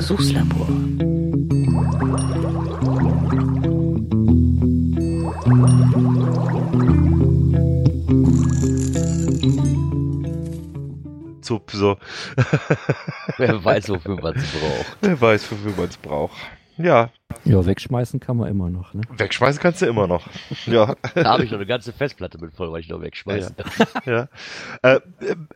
Versuchslabor. So, so. Wer weiß, wofür man es braucht. Wer weiß, wofür man es braucht. Ja, Ja, wegschmeißen kann man immer noch, ne? wegschmeißen kannst du immer noch. Ja, Da habe ich noch eine ganze Festplatte mit voll, weil ich noch wegschmeiße. ja. Äh,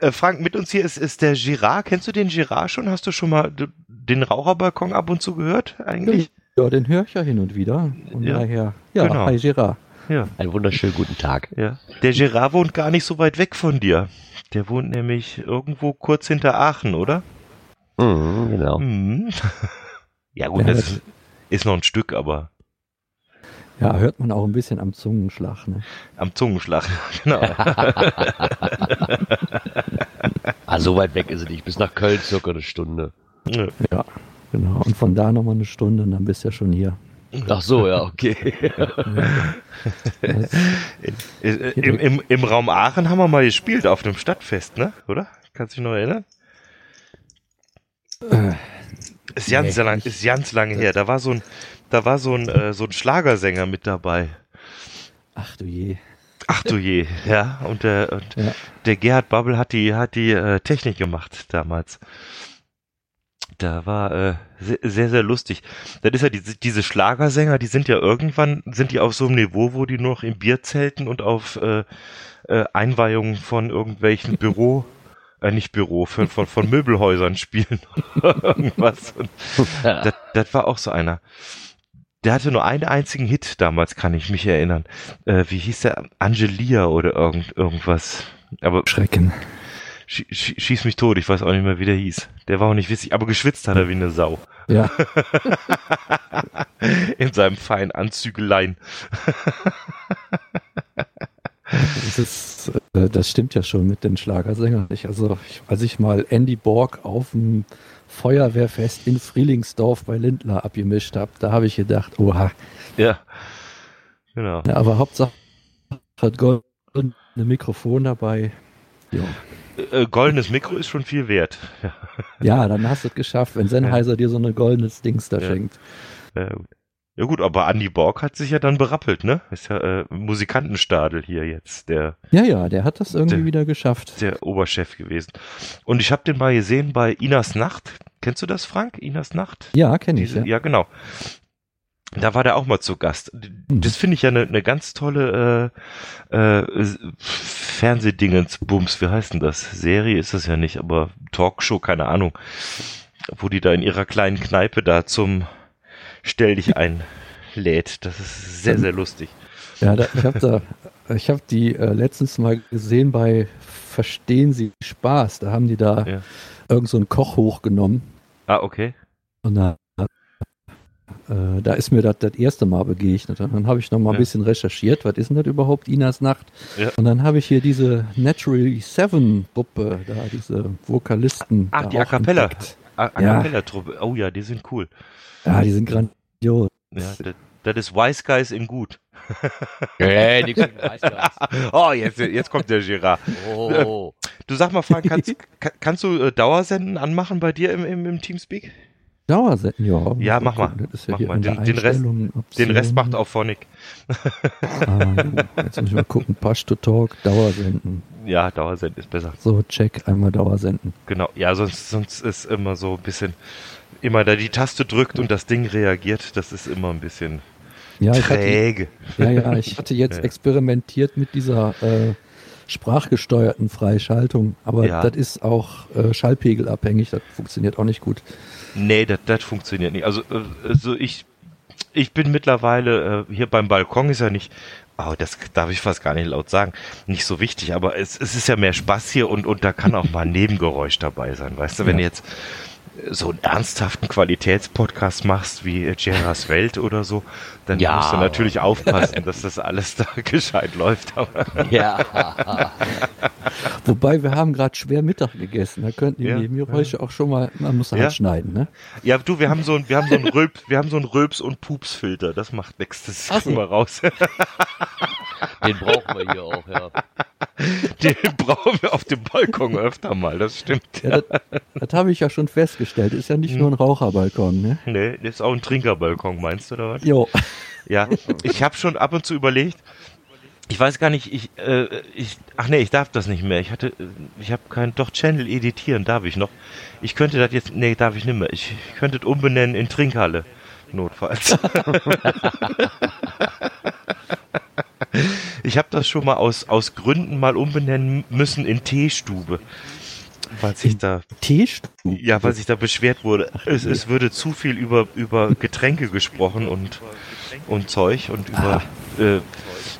äh, Frank, mit uns hier ist, ist der Girard. Kennst du den Girard schon? Hast du schon mal den Raucherbalkon ab und zu gehört eigentlich? Ja, den höre ich ja hin und wieder. Und Ja, daher, ja, genau. hi Gerard. Ja. Einen wunderschönen guten Tag. ja. Der Girard wohnt gar nicht so weit weg von dir. Der wohnt nämlich irgendwo kurz hinter Aachen, oder? Mhm, genau. Mhm. Ja gut, Ja, das das- ist, ist noch ein Stück, aber Ja, hört man auch ein bisschen am Zungenschlag, ne? am Zungenschlag. genau. Ah, so weit weg ist es nicht. Bis nach Köln circa eine Stunde. Ja. Ja, genau. Und von da nochmal eine Stunde und dann bist du ja schon hier. Ach so, ja, okay. Äh, Im, im, Im Raum Aachen haben wir mal gespielt auf einem Stadtfest, ne? Oder? Kannst du dich noch erinnern? Ist ganz, Nee, lang, ist ganz lange her. Da war so ein, da war so ein, äh, so ein Schlagersänger mit dabei. ach du je. Ach du je, ja. Und der, und Ja. der Gerhard Babbel hat die, hat die äh, Technik gemacht damals. Da war äh, sehr, sehr, lustig. Das ist ja diese, diese Schlagersänger, die sind ja irgendwann, sind die auf so einem Niveau, wo die nur noch in Bierzelten und auf äh, äh, Einweihungen von irgendwelchen Büro, äh, nicht Büro, von, von, von Möbelhäusern spielen. Irgendwas. Und das, das war auch so einer. Der hatte nur einen einzigen Hit damals, kann ich mich erinnern. Äh, wie hieß der? Angelia oder irgend, irgendwas. Aber Schrecken. schie- schie- schieß mich tot, ich weiß auch nicht mehr, wie der hieß. Der war auch nicht witzig, aber geschwitzt hat er wie eine Sau. Ja, In seinem feinen Anzügelein. das, ist, äh, das stimmt ja schon mit den Schlagersängern. Ich, also, ich, als ich mal Andy Borg auf dem Feuerwehrfest in Frielingsdorf bei Lindler abgemischt habe, da habe ich gedacht, oha. Ja. Genau. Ja, aber Hauptsache hat Gold ein Mikrofon dabei. Ja. Äh, goldenes Mikro ist schon viel wert. Ja. ja, dann hast du es geschafft, wenn Sennheiser dir so ein goldenes Dings da Ja. schenkt. Ja, gut. Ja gut, aber Andy Borg hat sich ja dann berappelt, ne? Ist ja äh, Musikantenstadel hier jetzt, der Ja, ja, der hat das irgendwie Der- wieder geschafft. der Oberchef gewesen. Und ich habe den mal gesehen bei Inas Nacht. Kennst du das, Frank? Inas Nacht? Ja, kenne ich. Ja. ja. genau. Da war der auch mal zu Gast. Mhm. Das finde ich ja eine eine ganz tolle äh, äh, Fernsehdingensbums. Wie heißt denn das? Serie ist das ja nicht, aber Talkshow, keine Ahnung. Wo die da in ihrer kleinen Kneipe da zum Stell dich ein lädt. Das ist sehr, sehr lustig. Ja, da, ich habe da, ich habe die äh, letztens mal gesehen bei Verstehen Sie Spaß. Da haben die da Ja. irgend so einen Koch hochgenommen Ah, okay. und da, äh, da ist mir das das erste Mal begegnet. Und dann habe ich noch mal ein Ja. bisschen recherchiert, was ist denn das überhaupt, Inas Nacht? Ja. Und dann habe ich hier diese Naturally Seven Gruppe, da diese Vokalisten. Da die A Cappella. A, A. Cappella-Truppe. Oh ja, die sind cool. Ja, die sind grandios. Ja, das, ist Wise Guys in gut. Hey, nix mit Weißgeist. Oh, jetzt, jetzt kommt der Girard. Oh. Du sag mal, Frank, kannst, ka- kannst du äh, Dauersenden anmachen bei dir im, im, im Teamspeak? Dauersenden, ja. Ja, mach mal. gucken, Das ist ja Mach mal. Den- den Rest- Den Rest macht auch Phonic. Ah. Jetzt muss ich mal gucken. Push to Talk, Dauersenden. Ja, Dauersenden ist besser. So, check, einmal Dauersenden. Genau. Ja, sonst, sonst ist immer so ein bisschen, immer da die Taste drückt und das Ding reagiert, das ist immer ein bisschen Ja, ich hatte, träge. ja, ja, ich hatte jetzt Ja. experimentiert mit dieser äh, sprachgesteuerten Freischaltung, aber Ja. das ist auch äh, schallpegelabhängig, das funktioniert auch nicht gut. Nee, das, funktioniert nicht. Also, äh, also ich, ich bin mittlerweile äh, hier beim Balkon ist ja nicht, oh, das darf ich fast gar nicht laut sagen, nicht so wichtig, aber es, es ist ja mehr Spaß hier und, und da kann auch mal ein Nebengeräusch dabei sein. Weißt du, wenn Ja. jetzt so einen ernsthaften Qualitätspodcast machst wie Geras Welt oder so, dann Ja. musst du natürlich aufpassen, dass das alles da gescheit läuft. Aber Ja. Wobei wir haben gerade schwer Mittag gegessen, da könnten die Ja. Nebengeräusche auch schon mal, man muss halt Ja. schneiden, ne? ja, du, wir haben so ein, wir haben so ein Rülp, wir haben so ein Rülps- und Pupsfilter. Das macht nichts. Das Ach so. kriegen wir raus. Den brauchen wir hier auch, ja. Den brauchen wir auf dem Balkon öfter mal, das stimmt. Ja, das das habe ich ja schon festgestellt. Ist ja nicht nur ein Raucherbalkon, ne? Nee, das ist auch ein Trinkerbalkon, meinst du, oder was? Jo. Ja, ich habe schon ab und zu überlegt, ich weiß gar nicht, ich, äh, ich, ach nee, ich darf das nicht mehr. Ich hatte, ich habe kein, doch Channel editieren darf ich noch. Ich könnte das jetzt, nee, darf ich nicht mehr. Ich, ich könnte es umbenennen in Trinkhalle, notfalls. ich habe das schon mal aus, aus Gründen mal umbenennen müssen in Teestube. Weil sich da, Teestube. ja, weil sich da beschwert wurde, es, es würde zu viel über, über Getränke gesprochen und, und Zeug und über, äh,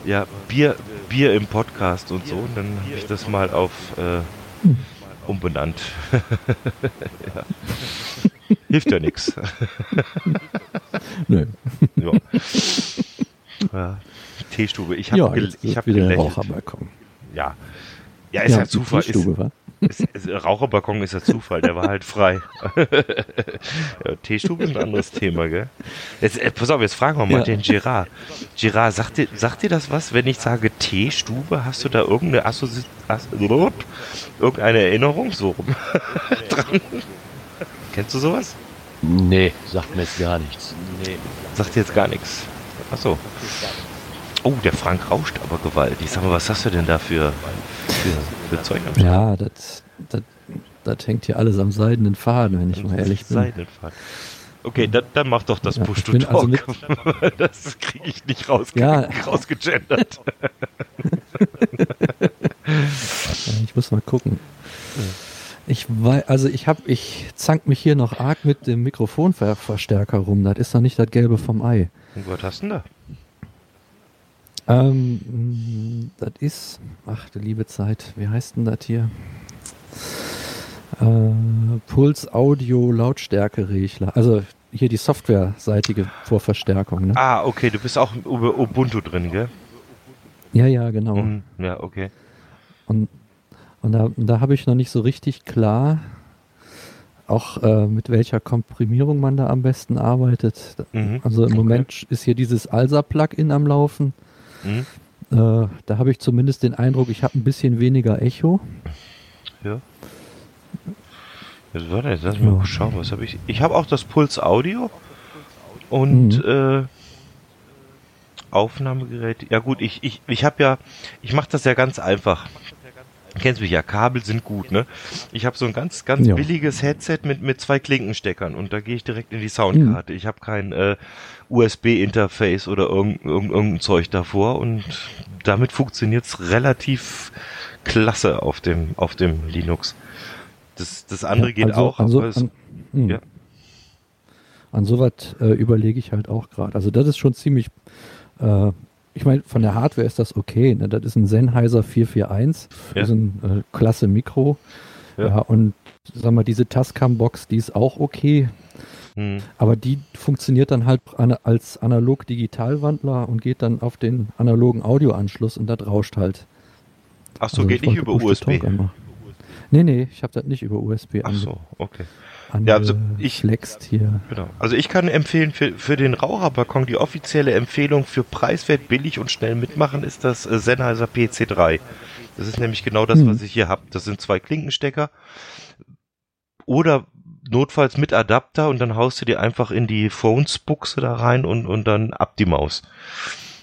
ja, Bier, Bier im Podcast und so. Und dann habe ich das mal auf äh, umbenannt. ja. Hilft ja nichts. Nö. Ja. ja. Teestube. Ich habe Ja, gel ich hab gelächelt. Ja. Ja, ist ja, Zufall. Ist, Raucherbalkon ist ja Zufall, der war halt frei. ja, Teestube ist ein anderes Thema, gell? Jetzt, äh, pass auf, jetzt fragen wir mal Ja. den Gerard. Gerard, sagt dir, sagt dir das was, wenn ich sage Teestube? Hast du da irgendeine, Assozi As irgendeine Erinnerung so rum dran? Kennst du sowas? Nee, sagt mir jetzt gar nichts. Nee. Sagt dir jetzt gar nichts. Ach so. Oh, der Frank rauscht aber gewaltig. Sag mal, was hast du denn da für, für, für Zeug am Start? Ja, das, das, das hängt hier alles am seidenen Faden, wenn ich mal ehrlich bin. Seidenfaden. Okay, dann, dann mach doch das Ja, Push to also Talk. das kriege ich nicht rausge Ja. rausgegendert. Ich muss mal gucken. Ich weiß, also ich habe, ich zank mich hier noch arg mit dem Mikrofonverstärker rum. Das ist noch nicht das Gelbe vom Ei. Und was hast du denn da? Ähm, mh, das ist, ach du liebe Zeit, wie heißt denn das hier? Äh, Puls Audio Lautstärkeregler. Also hier die softwareseitige Vorverstärkung. Ne? Ah, okay, du bist auch über Ubuntu drin, gell? Ja, ja, genau. Mhm. Ja, okay. Und, und da, da habe ich noch nicht so richtig klar, auch äh, mit welcher Komprimierung man da am besten arbeitet. Mhm. Also im Okay. Moment ist hier dieses ALSA-Plugin am Laufen. Mhm. Äh, da habe ich zumindest den Eindruck, ich habe ein bisschen weniger Echo. Ja. Jetzt warte, jetzt lass mich Ja. mal schauen, was habe ich. Ich habe auch das Puls Audio und äh, Aufnahmegerät. Ja gut, ich, ich, ich habe ja, ich mache das ja ganz einfach. Du kennst mich ja, Kabel sind gut, ne? Ich habe so ein ganz, ganz Ja. billiges Headset mit, mit zwei Klinkensteckern und da gehe ich direkt in die Soundkarte. Ich habe kein äh, USB-Interface oder irgend, irgend, irgendein Zeug davor und damit funktioniert's relativ klasse auf dem, auf dem Linux. Das, das andere geht also, auch, An so, aber es, an, hm. ja. an sowas äh, überlege ich halt auch gerade. Also das ist schon ziemlich, äh, ich meine, von der Hardware ist das okay. Ne? Das ist ein Sennheiser 441, Ja. ist ein äh, klasse Mikro. Ja. Ja. und sag mal, diese Tascam-Box, die ist auch okay. hm, Aber die funktioniert dann halt ana- als analog-digital-Wandler und geht dann auf den analogen Audioanschluss und das rauscht halt. ach so, Also geht nicht über USB. Nee, nee, ich habe das nicht über USB Ach so, okay. Ja, also ich- flext hier. Genau. Also ich kann empfehlen, für, für den Raucherbalkon, die offizielle Empfehlung für preiswert, billig und schnell mitmachen, ist das äh, Sennheiser PC3. Das ist nämlich genau das, Hm. was ich hier habe. Das sind zwei Klinkenstecker. Oder notfalls mit Adapter und dann haust du dir einfach in die Phones-Buchse da rein und, und dann ab die Maus.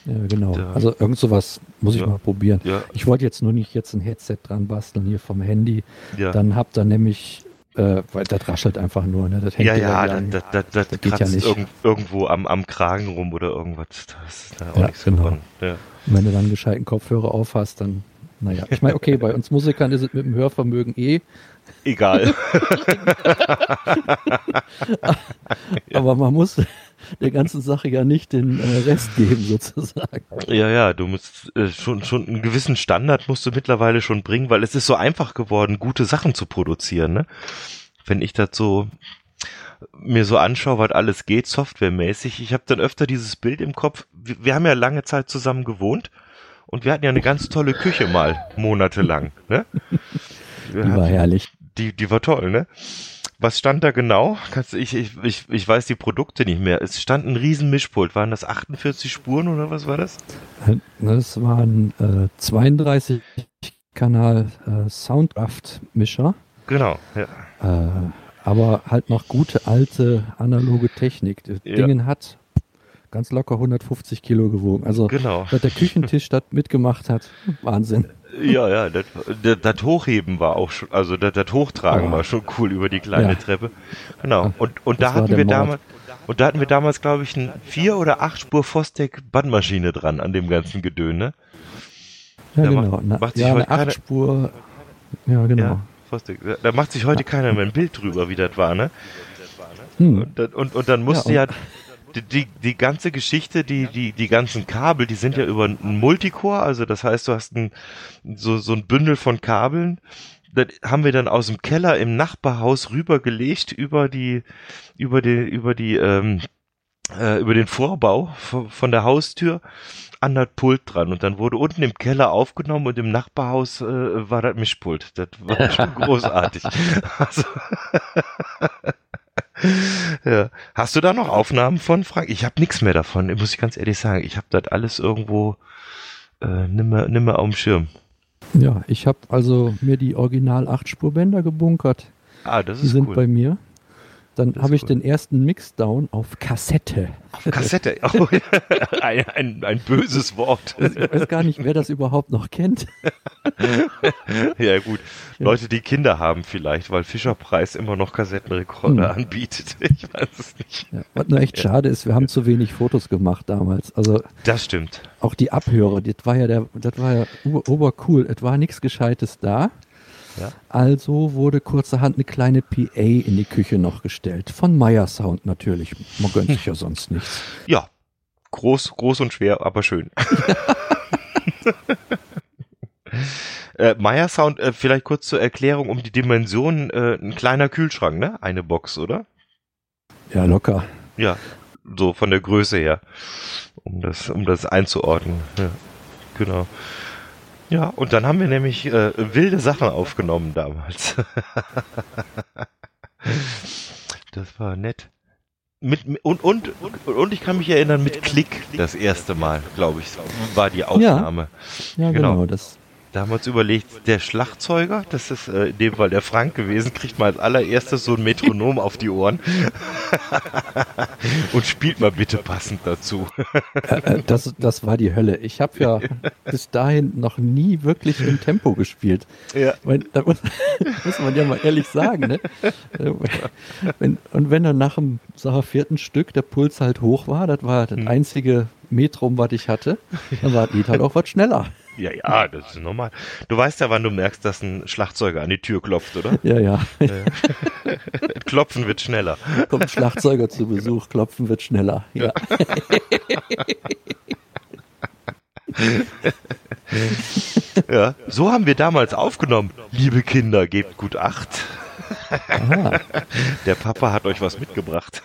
Ja, genau. Da- also irgend sowas muss ich Ja. mal probieren. Ja, Ich wollte jetzt nur nicht jetzt ein Headset dran basteln hier vom Handy. ja. Dann habt ihr nämlich, äh, weil das raschelt einfach nur, ne? Das hängt ja, ja, da das, an. das, das, geht ja nicht. irgend, irgendwo am, am Kragen rum oder irgendwas. Das ist da auch Ja, nichts genau. von. Ja. Und wenn du dann einen gescheiten Kopfhörer auf hast, dann, naja. Ich meine, okay, bei uns Musikern ist es mit dem Hörvermögen eh, Egal. aber man muss der ganzen Sache ja nicht den äh, Rest geben, sozusagen. Ja, ja, du musst äh, schon, schon einen gewissen Standard musst du mittlerweile schon bringen, weil es ist so einfach geworden, gute Sachen zu produzieren, ne? Wenn ich das so mir so anschaue, was alles geht, softwaremäßig, ich habe dann öfter dieses Bild im Kopf. Wir, wir haben ja lange Zeit zusammen gewohnt und wir hatten ja eine ganz tolle Küche mal, monatelang, ne? Die war herrlich. die, die war toll, ne? Was stand da genau? Ich, ich, ich, ich weiß die Produkte nicht mehr. Es stand ein riesen Mischpult. Waren das 48 Spuren oder was war das? Das waren äh, 32 Kanal äh, Soundcraft-Mischer. Genau, ja. Äh, aber halt noch gute alte analoge Technik. Das Ja. Dingen hat ganz locker 150 Kilo gewogen. Also Genau. dass der Küchentisch das mitgemacht hat, Wahnsinn. Ja, ja, das, das, das Hochheben war auch schon, also das, das Hochtragen Oh. war schon cool über die kleine Ja. Treppe. Genau. Und, und da hatten wir damals, und da hatten wir damals, glaube ich, eine vier oder acht Spur Fostec Bandmaschine dran an dem ganzen Gedöne. Ja, Da genau. macht- Na, macht sich ja, heute eine keine- Achtspur. Ja, genau. Ja, Fostec. Da- macht sich heute keiner mehr ein Bild drüber, wie das war, ne? Hm. Und, dann- und, und dann musste Ja, ja, die, die, die ganze Geschichte, die, die, die ganzen Kabel, die sind ja über ein Multicore, also das heißt, du hast ein, so, so ein Bündel von Kabeln. Das haben wir dann aus dem Keller im Nachbarhaus rübergelegt über die, über die, über die, ähm, äh, über den Vorbau von, von der Haustür an das Pult dran und dann wurde unten im Keller aufgenommen und im Nachbarhaus äh, war das Mischpult. Das war schon großartig. Also, ja. Hast du da noch Aufnahmen von, Frank? Ich habe nichts mehr davon, muss ich ganz ehrlich sagen. Ich habe das alles irgendwo äh, nimmer, nimmer auf dem Schirm. Ja, ich habe also mir die Original 8-Spur-Bänder gebunkert. Ah, das Die ist sind cool. bei mir. Dann habe ich cool. den ersten Mixdown auf Kassette. Kassette. Oh, ein, ein, ein böses Wort. Ich weiß gar nicht, wer das überhaupt noch kennt. ja gut, Ja. Leute, die Kinder haben vielleicht, weil Fischer Preis immer noch Kassettenrekorder Hm. anbietet. Ich weiß es nicht. Ja, was nur echt schade ist, wir haben zu wenig Fotos gemacht damals. Also Das stimmt. auch die Abhörer, das war ja der, das war ja ober, obercool. Es war nichts Gescheites da. Ja. Also wurde kurzerhand eine kleine PA in die Küche noch gestellt. Von Meyer Sound natürlich. Man gönnt sich ja sonst nichts. Ja, groß, groß und schwer, aber schön. äh, Meyer Sound, äh, vielleicht kurz zur Erklärung um die Dimensionen, äh, ein kleiner Kühlschrank, ne? Eine Box, oder? Ja, locker. Ja, so von der Größe her, um das, um das einzuordnen. Ja, genau. Ja, und dann haben wir nämlich äh, wilde Sachen aufgenommen damals. das war nett. Mit, und, und, und ich kann mich erinnern, mit Klick das erste Mal, glaube ich, war die Aufnahme. Ja, Genau. genau. Das, Damals überlegt, der Schlagzeuger, das ist äh, in dem Fall der Frank gewesen, kriegt mal als allererstes so ein Metronom auf die Ohren und spielt mal bitte passend dazu. äh, das, das war die Hölle. Ich habe ja bis dahin noch nie wirklich im Tempo gespielt. Ja. Weil, da muss, muss man ja mal ehrlich sagen, ne? Äh, Wenn, und wenn dann nach dem sag, vierten Stück der Puls halt hoch war, das war das Hm. einzige Metrum, was ich hatte, dann war das Lied halt auch was schneller. Ja, ja, das ist normal. Du weißt ja, wann du merkst, dass ein Schlagzeuger an die Tür klopft, oder? Ja, ja. Klopfen wird schneller. Kommt ein Schlagzeuger zu Besuch, klopfen wird schneller. Ja. Ja, so haben wir damals aufgenommen. Liebe Kinder, gebt gut Acht. Aha. Der Papa hat euch was mitgebracht.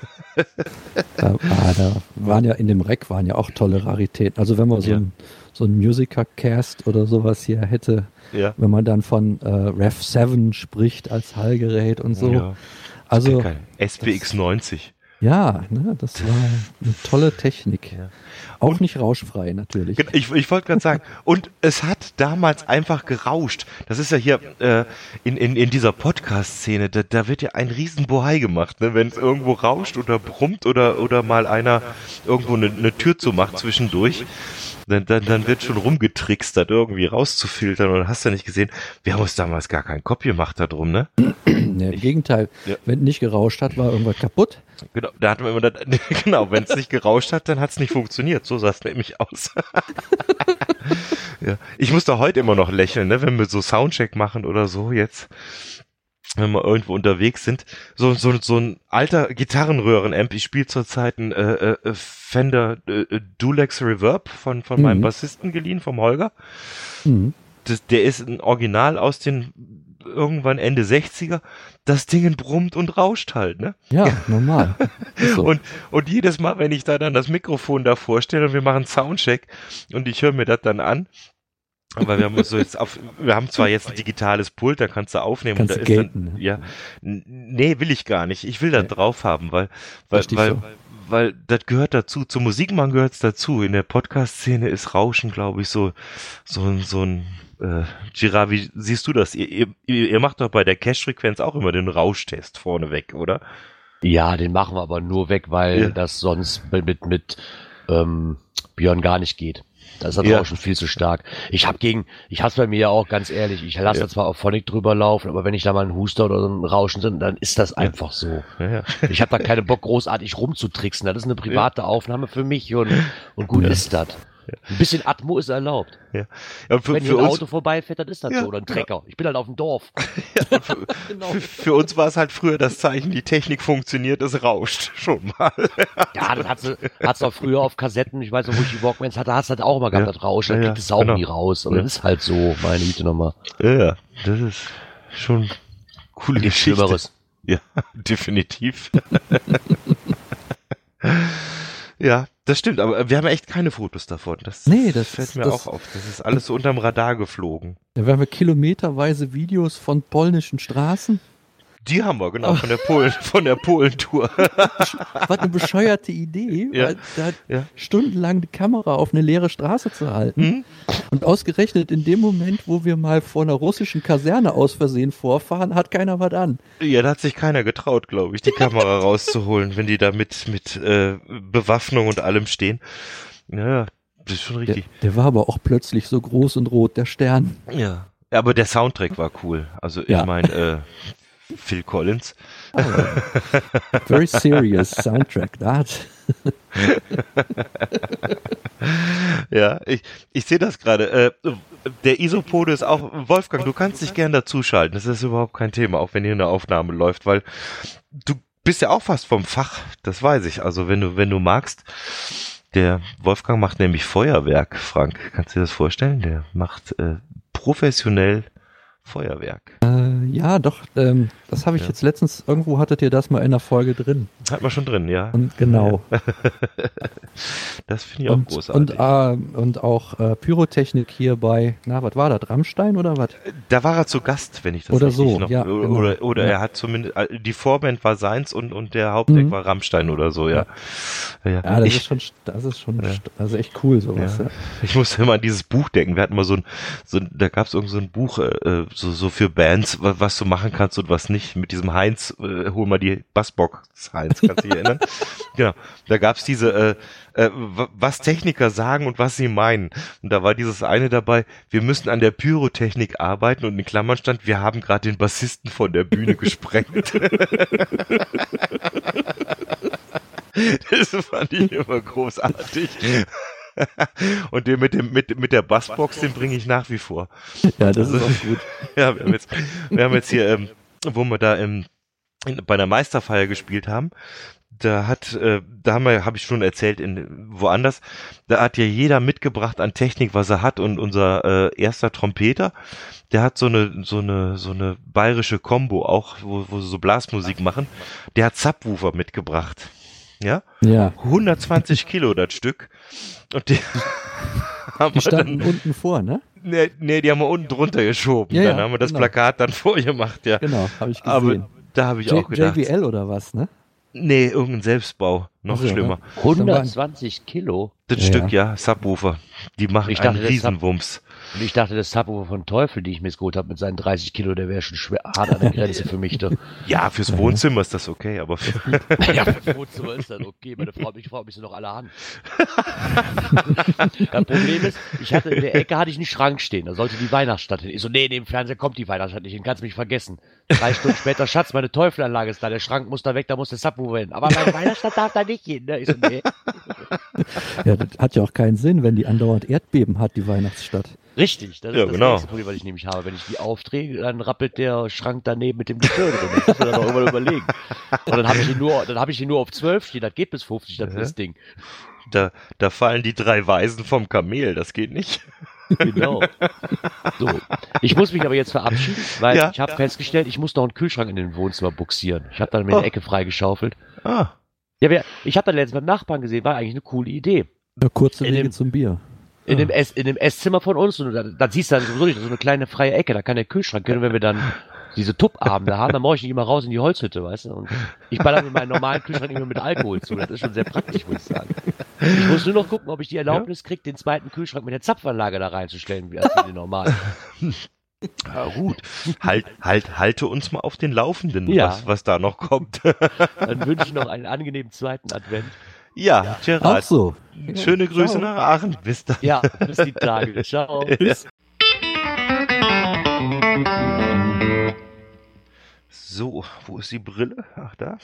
Da, ah, da waren ja in dem Rack waren ja auch tolle Raritäten. Also wenn man so Ja. So ein Musiker-Cast oder sowas hier hätte, Ja. wenn man dann von äh, Rev 7 spricht als Hallgerät und so. Ja. Also. SPX 90. ja, ne, das war eine tolle Technik. Ja. Auch nicht rauschfrei natürlich. Ich, ich wollte gerade sagen, und es hat damals einfach gerauscht. Das ist ja hier äh, in, in, in dieser Podcast-Szene, da, da wird ja ein riesen Bohai gemacht, ne? wenn es irgendwo rauscht oder brummt oder, oder mal einer irgendwo eine, eine Tür zumacht zwischendurch. Dann, dann, dann wird schon rumgetrickst, das irgendwie rauszufiltern und hast du nicht gesehen. Wir haben uns damals gar keinen Kopf gemacht darum, ne? Nee, Im Gegenteil, Ja. wenn nicht gerauscht hat, war irgendwas kaputt. Genau, da hatten wir immer das, genau, wenn es nicht gerauscht hat, dann hat es nicht funktioniert. So sah es nämlich aus. ja. Ich muss da heute immer noch lächeln, ne, wenn wir so Soundcheck machen oder so jetzt, wenn wir irgendwo unterwegs sind. So, so, so ein alter Gitarrenröhren-Amp. Ich spiele zurzeit ein äh, äh, Fender äh, Dulex Reverb von, von meinem Mhm. Bassisten geliehen, vom Holger. Mhm. Das, der ist ein Original aus den irgendwann Ende 60er. Das Ding brummt und rauscht halt, ne? Ja, normal. So. Und, und jedes Mal, wenn ich da dann das Mikrofon davor stelle und wir machen Soundcheck und ich höre mir das dann an, weil wir haben so jetzt auf, wir haben zwar jetzt ein digitales Pult, da kannst du aufnehmen Kannst und da du ist gelten, dann, ne? ja, nee, will ich gar nicht. Ich will Nee. drauf haben, weil, weil, weil, so. weil das gehört dazu. Zum Musikmann gehört es dazu. In der Podcast-Szene ist Rauschen, glaube ich, so, so, ein- so ein, äh, Gira, wie siehst du das? Ihr, ihr, ihr macht doch bei der Cache-Frequenz auch immer den Rauschtest vorneweg, oder? Ja, den machen wir aber nur weg, weil Ja. das sonst mit, mit, mit ähm, Björn gar nicht geht. Da ist das Ja. Rauschen viel zu stark. Ich habe gegen, ich hab's bei mir ja auch ganz ehrlich, ich lasse Ja. zwar auf Phonic drüber laufen, aber wenn ich da mal einen Huster oder so ein Rauschen sind, dann ist das einfach so. Ja. Ich habe da keine Bock, großartig rumzutricksen. Das ist eine private Aufnahme für mich und, und gut ist das. Ein bisschen Atmo ist erlaubt. ja. ja für, Wenn hier für, ein uns, Auto vorbeifährt, dann ist das Ja, so. Oder ein Trecker. Ich bin halt auf dem Dorf. genau. für, für uns war es halt früher das Zeichen, die Technik funktioniert, es rauscht schon mal. Ja, das hat sie, hat's auch früher auf Kassetten, ich weiß noch, wo ich die Walkmans hatte, hast du halt auch immer gehabt, das Rauschen, dann kriegt es auch genau. nie raus. Aber das ist halt so, meine Güte nochmal. Ja, ja, das ist schon coole Nichts Geschichte. Schlimmeres. Ja, definitiv. Ja, das stimmt, aber wir haben echt keine Fotos davon. Das, Nee, das- fällt mir das- auch auf. Das ist alles so unterm Radar geflogen. Da werden wir kilometerweise Videos von polnischen Straßen. Die haben wir, genau, von der Polen, von der Polentour. Was eine bescheuerte Idee, Ja. da Ja. stundenlang die Kamera auf eine leere Straße zu halten. Hm? Und ausgerechnet in dem Moment, wo wir mal vor einer russischen Kaserne aus Versehen vorfahren, hat keiner was an. Ja, da hat sich keiner getraut, glaube ich, die Kamera rauszuholen, wenn die da mit, mit äh, Bewaffnung und allem stehen. Ja, das ist schon Der, richtig. der war aber auch plötzlich so groß und rot, der Stern. Ja. ja, aber der Soundtrack war cool. Also ich Ja. meine, äh, Phil Collins. Very serious Soundtrack. Da hat, Ja, ich, ich sehe das gerade. Äh, der Isopode ist auch, Wolfgang, du kannst dich gern dazuschalten. Das ist überhaupt kein Thema, auch wenn hier eine Aufnahme läuft, weil du bist ja auch fast vom Fach, das weiß ich. Also wenn du, wenn du magst, der Wolfgang macht nämlich Feuerwerk, Frank. Kannst du dir das vorstellen? Der macht äh, professionell Feuerwerk. äh, ja, doch, ähm, das habe ich Ja. jetzt letztens, irgendwo hattet ihr das mal in der Folge drin. Hat man schon drin, ja. Und genau. Das finde ich auch Und, großartig. und, äh, und auch äh, Pyrotechnik hier bei, na, was war das, Rammstein oder was? Da war er zu Gast, wenn ich das Oder richtig so, noch. ja, oder genau. oder, oder Ja. er hat zumindest äh, die Vorband war seins und und der Haupteck Mhm. war Rammstein oder so, ja. Ja, Ja, das ich, ist schon, das ist schon, Ja. ist echt cool, sowas. Ja. Ja. ich musste immer an dieses Buch denken. Wir hatten mal so ein, so ein da gab es irgend so ein Buch äh, so so für Bands, wa- was du machen kannst und was nicht. Mit diesem Heinz, äh, hol mal die Bassbox Heinz, kannst du dich erinnern? Genau. Da gab's diese äh, äh, wa- was Techniker sagen und was sie meinen. Und da war dieses eine dabei, wir müssen an der Pyrotechnik arbeiten und in Klammern stand, wir haben gerade den Bassisten von der Bühne gesprengt. das fand ich immer großartig. Und den mit dem mit mit der Bassbox, den bringe ich nach wie vor. ja, das ist auch gut. Ja, wir haben jetzt, wir haben jetzt hier, ähm, wo wir da im, in, bei einer Meisterfeier gespielt haben, da hat, äh, da haben wir, habe ich schon erzählt, in woanders, da hat ja jeder mitgebracht an Technik, was er hat und unser äh, erster Trompeter, der hat so eine, so eine, so eine bayerische Combo auch, wo, wo sie so Blasmusik machen, der hat Subwoofer mitgebracht. Ja? Ja, 120 Kilo das Stück. Und die haben die wir dann standen unten vor, ne? Nee, nee, die haben wir unten drunter geschoben. Ja, dann ja, haben wir das genau. Plakat dann vorgemacht, ja. Genau, habe ich Aber gesehen. da habe ich J auch gedacht. JBL oder was, ne? Nee, irgendein Selbstbau. Noch Ach so, schlimmer. 120 Kilo. Das Ja, Stück, ja, Subwoofer. Die machen Ich einen dachte, Riesenwumms. Und ich dachte, das Subwoofer von Teufel, die ich mir jetzt geholt habe mit seinen 30 Kilo, der wäre schon schwer hart an der Grenze für mich. Da. Ja, fürs Wohnzimmer ist das okay, aber für, Ja, für Wohnzimmer ist das okay. Meine Frau, mich Frau, mich sind noch alle an. das Problem ist, ich hatte in der Ecke hatte ich einen Schrank stehen. Da sollte die Weihnachtsstadt hin. Ich so, nee, nee, im Fernseher kommt die Weihnachtsstadt nicht hin. Kannst mich vergessen. Drei Stunden später, Schatz, meine Teufelanlage ist da. Der Schrank muss da weg, da muss der Subwoofer hin. Aber meine Weihnachtsstadt darf da nicht hin. Ne? Ich so, nee. Ja, das hat ja auch keinen Sinn, wenn die andauernd Erdbeben hat, die Weihnachtsstadt. Richtig, das ist Ja, das genau. nächste Problem, was ich nämlich habe. Wenn ich die aufdrehe, dann rappelt der Schrank daneben mit dem Geschirr drin. Das muss man dann auch irgendwann überlegen. Und dann habe ich ihn nur, dann habe ich ihn nur auf 12 stehen. Das geht bis 50, das, Ja. das Ding. da, da fallen die drei Weisen vom Kamel. Das geht nicht. Genau. So. Ich muss mich aber jetzt verabschieden, weil Ja. ich habe festgestellt, ich muss noch einen Kühlschrank in den Wohnzimmer buxieren. Ich habe dann mir Oh. eine Ecke freigeschaufelt. Ah, Ja, aber ich habe dann letztens beim Nachbarn gesehen, war eigentlich eine coole Idee. Ja, kurze Wege dem- zum Bier. In dem, Ess, in dem Esszimmer von uns, und da, da siehst du dann sowieso nicht, so eine kleine freie Ecke, da kann der Kühlschrank können, wenn wir dann diese Tuppabende haben, dann brauche ich nicht immer raus in die Holzhütte, weißt du? Und ich baller mit meinem normalen Kühlschrank immer mit Alkohol zu. Das ist schon sehr praktisch, muss ich sagen. Ich muss nur noch gucken, ob ich die Erlaubnis kriege, den zweiten Kühlschrank mit der Zapfanlage da reinzustellen, wie als den normalen. Ja, gut. Halt, halt, halte uns mal auf den Laufenden, Ja. was, was da noch kommt. Dann wünsche ich noch einen angenehmen zweiten Advent. Ja, Auch Gerard. so. Schöne Grüße Ciao. nach Aachen. Bis dann. Ja, bis die Tage. Ciao. Bis. So, wo ist die Brille? Ach, da.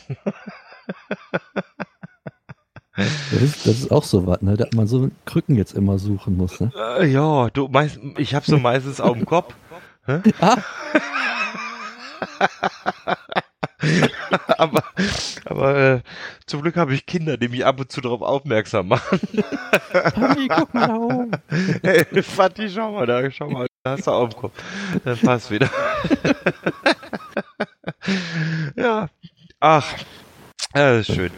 Das ist, das ist auch so was, ne? dass man so Krücken jetzt immer suchen muss. Ne? Äh, ja, du meist, ich hab so meistens auf dem Kopf. Hä? Ah. aber aber äh, zum Glück habe ich Kinder, die mich ab und zu darauf aufmerksam machen. Pami, guck mal da oben. Hey, Fatih, schau mal da, schau mal, da hast du auf dem Kopf. Dann passt wieder. ja, ach, äh, schön.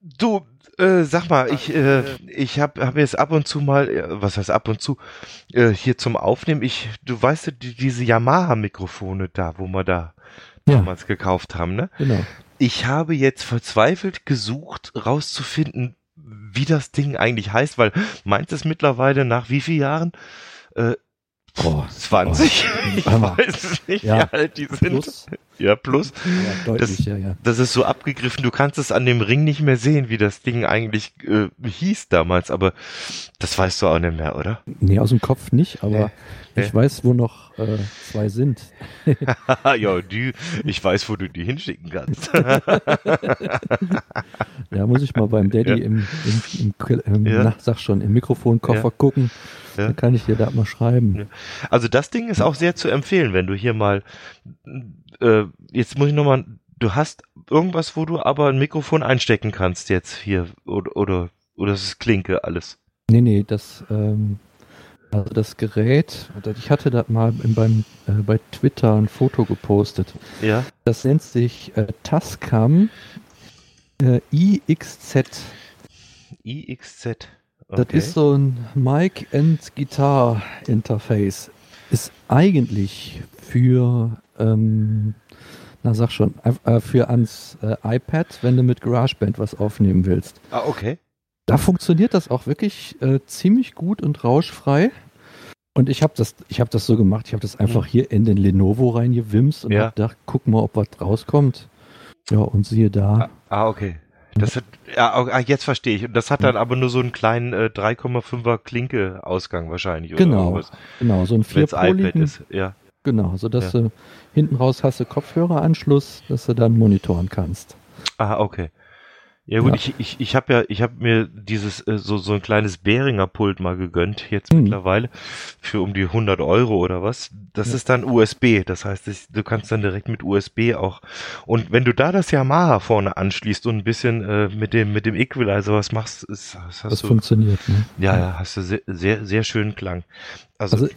Du, äh, sag mal, ich, äh, ich habe hab jetzt ab und zu mal, äh, was heißt ab und zu, äh, hier zum Aufnehmen, ich, du weißt, die, diese Yamaha-Mikrofone da, wo wir da Ja. damals gekauft haben, ne? Genau. Ich habe jetzt verzweifelt gesucht, rauszufinden, wie das Ding eigentlich heißt, weil meins ist mittlerweile nach wie vielen Jahren? Äh, Boah, 20. ich Hammer. weiß es nicht, Ja. wie alt die sind. plus. Ja, plus. Ja, deutlich, Das- ja, ja. Das ist so abgegriffen, du kannst es an dem Ring nicht mehr sehen, wie das Ding eigentlich äh, hieß damals, aber das weißt du auch nicht mehr, oder? Nee, aus dem Kopf nicht, aber Nee. ich weiß, wo noch äh, zwei sind. ja, die, ich weiß, wo du die hinschicken kannst. Ja, muss ich mal beim Daddy im, im, im, im na, sag schon, im Mikrofonkoffer gucken. Ja. Dann kann ich dir da mal schreiben. Also das Ding ist auch sehr zu empfehlen, wenn du hier mal, äh, jetzt muss ich nochmal, du hast irgendwas, wo du aber ein Mikrofon einstecken kannst jetzt hier, oder, oder, oder es ist Klinke alles. Nee, nee, das, ähm, also das Gerät, das- ich hatte da mal in, beim, äh, bei Twitter ein Foto gepostet. Ja? Das nennt sich äh, Tascam äh, IXZ. IXZ. Das ist so ein Mic and Guitar Interface. Ist eigentlich für, ähm, na sag schon, äh, für ans äh, iPad, wenn du mit GarageBand was aufnehmen willst. Ah, okay. Da funktioniert das auch wirklich äh, ziemlich gut und rauschfrei. Und ich habe das, ich habe das so gemacht. Ich habe das einfach hier in den Lenovo reingewimst und Ja. hab gedacht, guck mal, ob was rauskommt. Ja, und siehe da. Ah, okay. Das hat, ja, ah, jetzt verstehe ich. Und das hat dann aber nur so einen kleinen äh, 3,5er Klinke-Ausgang wahrscheinlich. Oder Genau. irgendwas. Genau, so ein Wenn's iPad vierpoligen. ist. Ja. Genau, so dass Ja. du hinten raus hast du Kopfhöreranschluss, dass du dann monitoren kannst. Ah, okay. Ja gut, Ja. ich, ich, ich habe ja, ich habe mir dieses äh, so so ein kleines Behringer Pult mal gegönnt jetzt Mhm. mittlerweile für um die 100 Euro oder was. Das Ja. ist dann USB, das heißt, ich, du kannst dann direkt mit USB auch. Und wenn du da das Yamaha vorne anschließt und ein bisschen äh, mit dem mit dem Equalizer was machst, ist, das Das du funktioniert. Ne? ja ja hast du sehr sehr, sehr schönen Klang. Also, Also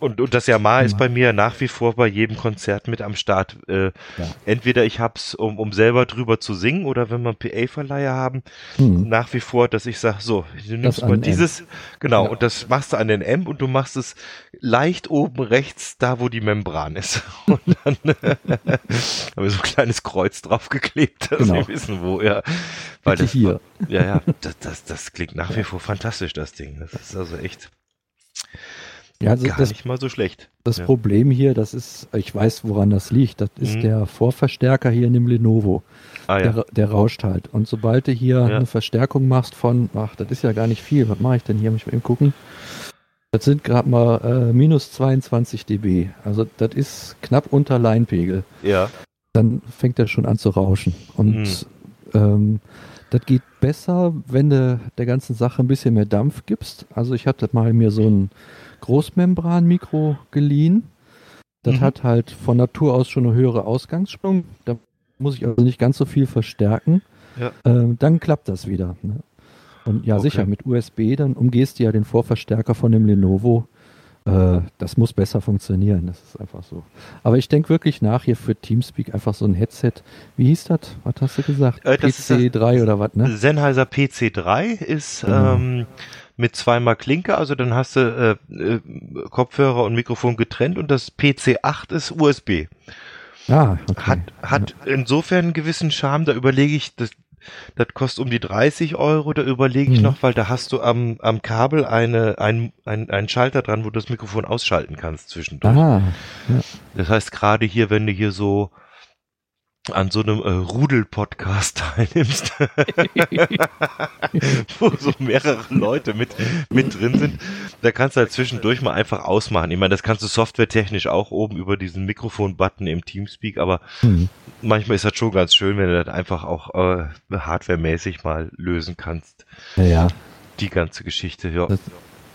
und, und das Yamaha ist Ja. bei mir nach wie vor bei jedem Konzert mit am Start. Äh, Ja. Entweder ich hab's, um, um selber drüber zu singen, oder wenn wir einen PA-Verleiher haben, hm, nach wie vor, dass ich sage, so, du nimmst mal dieses, genau, Ja. und das machst du an den M und du machst es leicht oben rechts, da wo die Membran ist. Und dann haben wir so ein kleines Kreuz draufgeklebt, dass Genau. wir wissen, wo er. Weil bitte das, hier. ja, ja, das, das, das klingt nach wie vor fantastisch, das Ding. Das ist also echt Ja, also gar das, nicht mal so schlecht. das ja. Problem hier, das ist, ich weiß, woran das liegt. Das ist Mhm. der Vorverstärker hier in dem Lenovo. Ah ja. Der, der rauscht halt. Und sobald du hier Ja. eine Verstärkung machst von, ach, das ist ja gar nicht viel. Was mache ich denn hier? Muss ich mal eben gucken. Das sind gerade mal äh, minus 22 dB. Also das ist knapp unter Leinpegel. Ja. Dann fängt er schon an zu rauschen. Und Mhm. ähm, das geht besser, wenn du der ganzen Sache ein bisschen mehr Dampf gibst. Also ich hatte mal mir so ein Großmembran-Mikro geliehen. Das Mhm. hat halt von Natur aus schon eine höhere Ausgangsspannung. Da muss ich also nicht ganz so viel verstärken. Ja. Ähm, dann klappt das wieder. Ne? Und ja, Okay. sicher, mit USB, dann umgehst du ja den Vorverstärker von dem Lenovo. Äh, das muss besser funktionieren. Das ist einfach so. Aber ich denke wirklich nach hier für Teamspeak einfach so ein Headset. Wie hieß das? Was hast du gesagt? Äh, das ist PC3 oder was, ne? Sennheiser PC3 ist Genau. ähm, mit zweimal Klinke, also dann hast du äh, äh, Kopfhörer und Mikrofon getrennt und das PC8 ist USB. Ah, okay. Hat, hat insofern einen gewissen Charme, da überlege ich, das, das kostet um die 30 Euro, da überlege ich Mhm. noch, weil da hast du am, am Kabel eine, ein, ein, einen Schalter dran, wo du das Mikrofon ausschalten kannst zwischendurch. Ah, Das heißt, gerade hier, wenn du hier so an so einem äh, Rudel-Podcast teilnimmst, wo so mehrere Leute mit, mit drin sind, da kannst du halt zwischendurch mal einfach ausmachen. Ich meine, das kannst du softwaretechnisch auch oben über diesen Mikrofon-Button im Teamspeak, aber hm. manchmal ist das schon ganz schön, wenn du das einfach auch äh, hardwaremäßig mal lösen kannst. ja, ja, Die ganze Geschichte, ja. Das-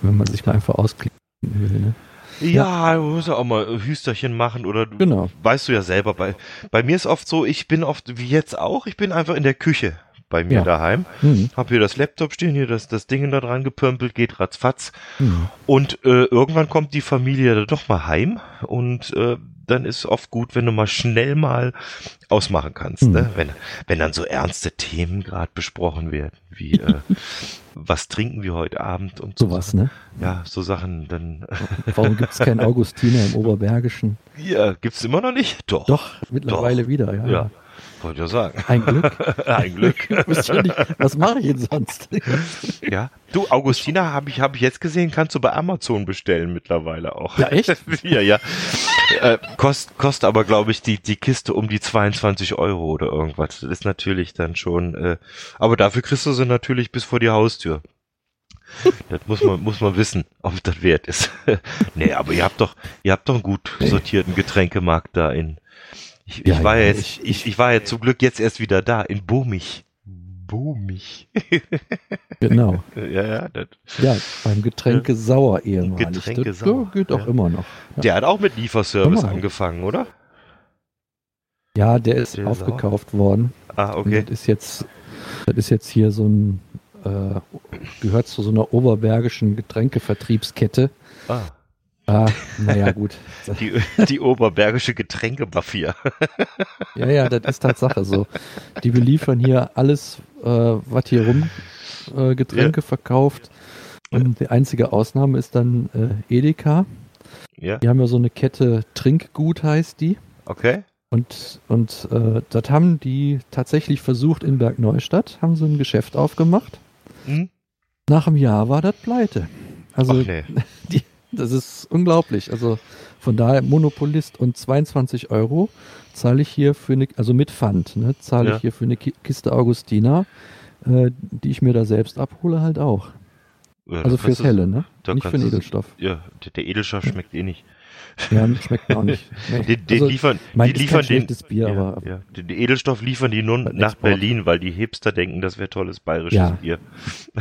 wenn man sich mal einfach ausklicken will, ne? Ja, du musst ja auch mal Hüsterchen machen oder du Genau. weißt du ja selber. Bei, bei mir ist oft so, ich bin oft, wie jetzt auch, ich bin einfach in der Küche bei mir Ja. daheim. Hm. Hab hier das Laptop stehen, hier das, das Ding da dran gepömpelt, geht ratzfatz. Hm. Und äh, irgendwann kommt die Familie da doch mal heim und äh, dann ist oft gut, wenn du mal schnell mal ausmachen kannst. Mhm. Ne? Wenn, wenn dann so ernste Themen gerade besprochen werden, wie äh, was trinken wir heute Abend und so. Sowas, ne? Ja, so Sachen, dann Warum gibt es keinen Augustiner im Oberbergischen? ja, gibt's immer noch nicht? Doch. Doch, mittlerweile wieder, ja. Ja, wollte ja sagen. Ein Glück. Ein Glück. Nicht, was mache ich denn sonst? Ja. Du, Augustina, habe ich, hab ich jetzt gesehen, kannst du bei Amazon bestellen mittlerweile auch. Ja, echt? ja, ja. Äh, kost, kostet aber, glaube ich, die, die Kiste um die 22 Euro oder irgendwas. Das ist natürlich dann schon, äh, aber dafür kriegst du sie natürlich bis vor die Haustür. Das muss man, muss man wissen, ob das wert ist. nee, aber ihr habt doch, ihr habt doch einen gut sortierten Getränkemarkt da in. Ich, ich Ja, war ja ja, jetzt, ich- ich, ich war ja zum Glück jetzt erst wieder da, in Boomich. Boomich. Genau. ja, ja, das, Ja, beim Getränke sauer ehemalig. Getränke das sauer, geht auch ja. immer noch. Ja. Der hat auch mit Lieferservice mal. angefangen, oder? Ja, der ist Der aufgekauft worden. Ah, Und okay. Das ist jetzt, das ist jetzt hier so ein, äh, gehört zu so einer oberbergischen Getränkevertriebskette. Ah, Ah, naja, gut. die, die oberbergische Getränke-Mafia. Ja, ja, das ist Tatsache so. Die beliefern hier alles, äh, was hier rum äh, Getränke verkauft. Und die einzige Ausnahme ist dann äh, Edeka. Ja, Die haben ja so eine Kette Trinkgut heißt die. okay. Und, und äh, das haben die tatsächlich versucht in Bergneustadt, haben sie ein Geschäft aufgemacht. Hm? Nach einem Jahr war das pleite. Also nee. das ist unglaublich. Also von daher Monopolist und 22 Euro zahle ich hier für eine, also mit Pfand, ne, zahle Ja. ich hier für eine Ki- Kiste Augustiner, äh, die ich mir da selbst abhole, halt auch. Ja, Also fürs Helle, ne? Nicht für den Edelstoff. Ja, der Edelstoff schmeckt eh nicht. Ja, schmeckt mir auch nicht. Die, die Also, liefern, mein, die liefern den, Bier, ja, aber ja. Den, den Edelstoff liefern die Beim nach Export. Berlin, weil die Hipster denken, das wäre tolles bayerisches Ja. Bier.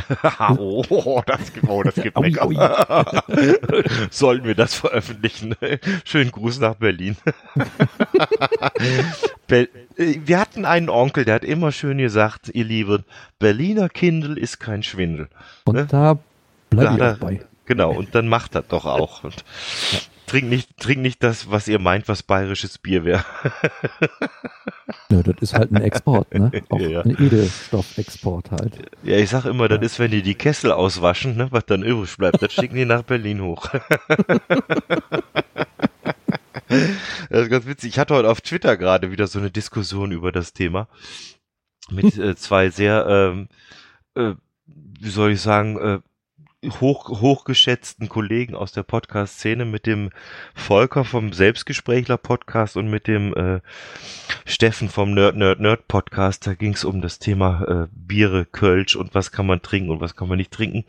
oh, das gibt, oh, das gibt Ui, lecker. Sollten wir das veröffentlichen? Schönen Gruß nach Berlin. Be äh, wir hatten einen Onkel, der hat immer schön gesagt, ihr Lieben, Berliner Kindel ist kein Schwindel. und ne? da bleibe ich Da- auch bei. Genau, und dann macht das doch auch. Und trink nicht, trink nicht das, was ihr meint, was bayerisches Bier wäre. Ja, das ist halt ein Export, ne? Auch ja. ein Edelstoff-Export halt. Ja, ich sag immer, das ist, wenn die die Kessel auswaschen, ne, was dann übrig bleibt, das schicken die nach Berlin hoch. das ist ganz witzig. Ich hatte heute auf Twitter gerade wieder so eine Diskussion über das Thema mit äh, zwei sehr, ähm, äh, wie soll ich sagen, äh, hoch, hochgeschätzten Kollegen aus der Podcast-Szene mit dem Volker vom Selbstgesprächler-Podcast und mit dem äh, Steffen vom Nerd Nerd Nerd Podcast. Da ging es um das Thema äh, Biere, Kölsch und was kann man trinken und was kann man nicht trinken.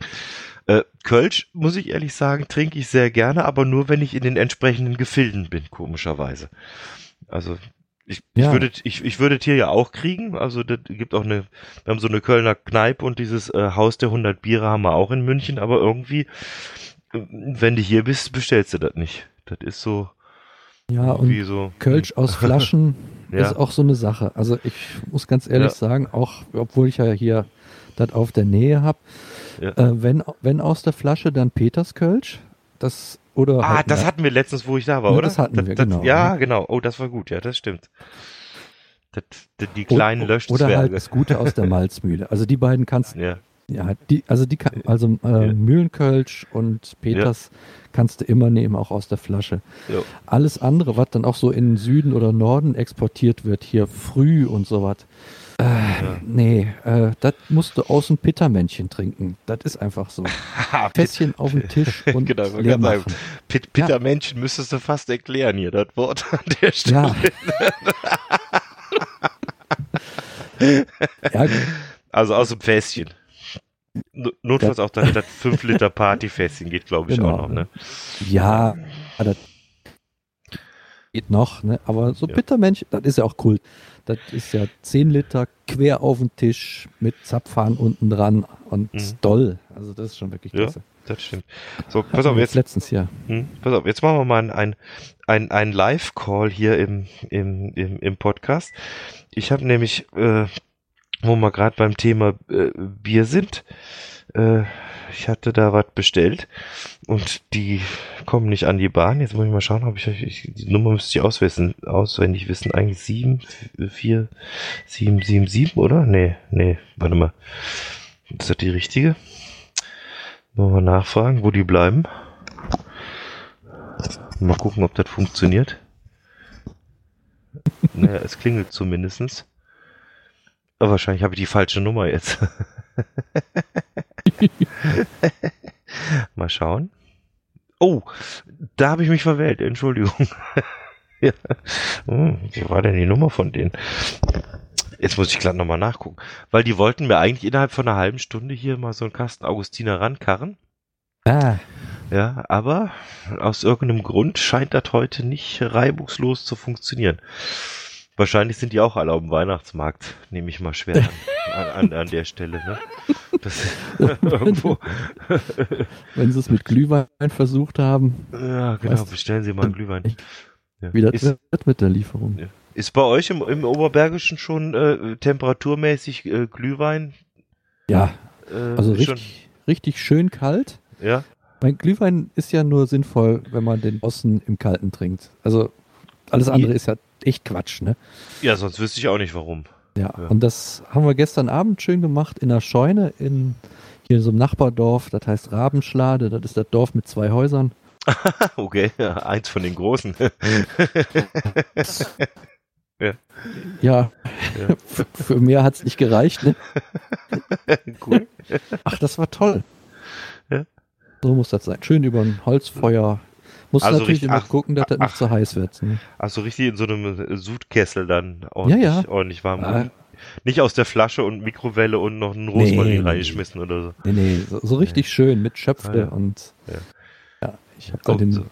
Äh, Kölsch, muss ich ehrlich sagen, trinke ich sehr gerne, aber nur wenn ich in den entsprechenden Gefilden bin, komischerweise. Also ich, ich Ja. würde ich, ich würde hier ja auch kriegen. Also das gibt auch eine, wir haben so eine Kölner Kneipe und dieses äh, Haus der 100 Biere haben wir auch in München, aber irgendwie, äh, wenn du hier bist, bestellst du das nicht. Das ist so Ja, und so. Kölsch aus Flaschen Ja. ist auch so eine Sache. Also ich muss ganz ehrlich Ja. sagen, auch obwohl ich ja hier das auf der Nähe habe, äh, wenn, wenn aus der Flasche, dann Peters Kölsch. Das oder Ah, halt das hatten wir letztens, wo ich da war, Ja, oder? das hatten wir, genau. Ja, genau. Oh, das war gut, ja, das stimmt. Das, die, kleinen o- Löschzwerge. Oder halt das Gute aus der Malzmühle. Also die beiden kannst ja. ja, die, also die kann, also äh, Ja. Mühlenkölsch und Peters kannst du immer nehmen, auch aus der Flasche. Jo. Alles andere, was dann auch so in den Süden oder Norden exportiert wird, hier früh und sowas. Äh, Nee, äh, das musst du aus dem Pittermännchen trinken. Das ist einfach so. Fässchen auf den Tisch und Genau, wollte leer machen. Pit, Pittermännchen müsstest du fast erklären hier, das Wort an der Stelle. Ja. ja, Also aus dem Fässchen. No- Notfalls auch das, das 5 Liter Partyfässchen geht, glaube ich, Genau. auch noch, ne? ja, das geht noch, ne? Aber so Ja. Pittermännchen, das ist ja auch cool. Das ist ja 10 Liter quer auf den Tisch mit Zapfhahn unten dran und Mhm. doll. Also das ist schon wirklich Ja. klasse. Das stimmt. So, pass auf, jetzt, letztens ja. hm, pass auf, jetzt machen wir mal ein, ein, ein Live-Call hier im, im, im, im Podcast. Ich habe nämlich, äh, wo wir gerade beim Thema äh, Bier sind, äh, ich hatte da was bestellt und die kommen nicht an die Bahn. Jetzt muss ich mal schauen, ob ich, ich die Nummer müsste ich auswissen, auswendig wissen. Eigentlich 7, 4, 7, 7, 7, oder? Nee, nee, warte mal. Ist das die richtige? Wollen wir nachfragen, wo die bleiben? Mal gucken, ob das funktioniert. naja, es klingelt zumindestens. Aber wahrscheinlich habe ich die falsche Nummer jetzt. Mal schauen. Oh, da habe ich mich verwählt. Entschuldigung. ja. Hm, wie war denn die Nummer von denen? Jetzt muss ich glatt nochmal nachgucken. Weil die wollten mir eigentlich innerhalb von einer halben Stunde hier mal so einen Kasten Augustiner rankarren. Ah, Ja, aber aus irgendeinem Grund scheint das heute nicht reibungslos zu funktionieren. Wahrscheinlich sind die auch alle auf dem Weihnachtsmarkt, nehme ich mal schwer an, an, an der Stelle. Ne? Das irgendwo. wenn sie es mit Glühwein versucht haben, Ja, genau, bestellen Sie mal einen Glühwein. Ja. wie das Ist, wird mit der Lieferung. Ja. ist bei euch im, im Oberbergischen schon äh, temperaturmäßig äh, Glühwein? Ja, Äh, also richtig, richtig schön kalt. ja, Mein Glühwein ist ja nur sinnvoll, wenn man den Osten im Kalten trinkt. Also alles andere ist ja echt Quatsch, ne? ja, sonst wüsste ich auch nicht warum. Ja, Ja. und das haben wir gestern Abend schön gemacht in der Scheune in hier in so einem Nachbardorf, das heißt Rabenschlade, das ist das Dorf mit zwei Häusern. Okay, ja, eins von den großen. Ja, Ja. für, für mehr hat's nicht gereicht, ne? cool. Ach, das war toll. So muss das sein. Schön über ein Holzfeuer. Muss Also natürlich richtig- immer ach, gucken, dass das ach. nicht zu heiß wird. Ne? Also richtig in so einem Sudkessel dann ordentlich, Ja, ja. ordentlich warm. Ah. Nicht aus der Flasche und Mikrowelle und noch einen Rosmarin Nee, nee, reingeschmissen oder so. Nee, nee, so, so richtig schön mit Schöpfle Ah, ja. und Ja. ja, ich habe da Oh, den, so.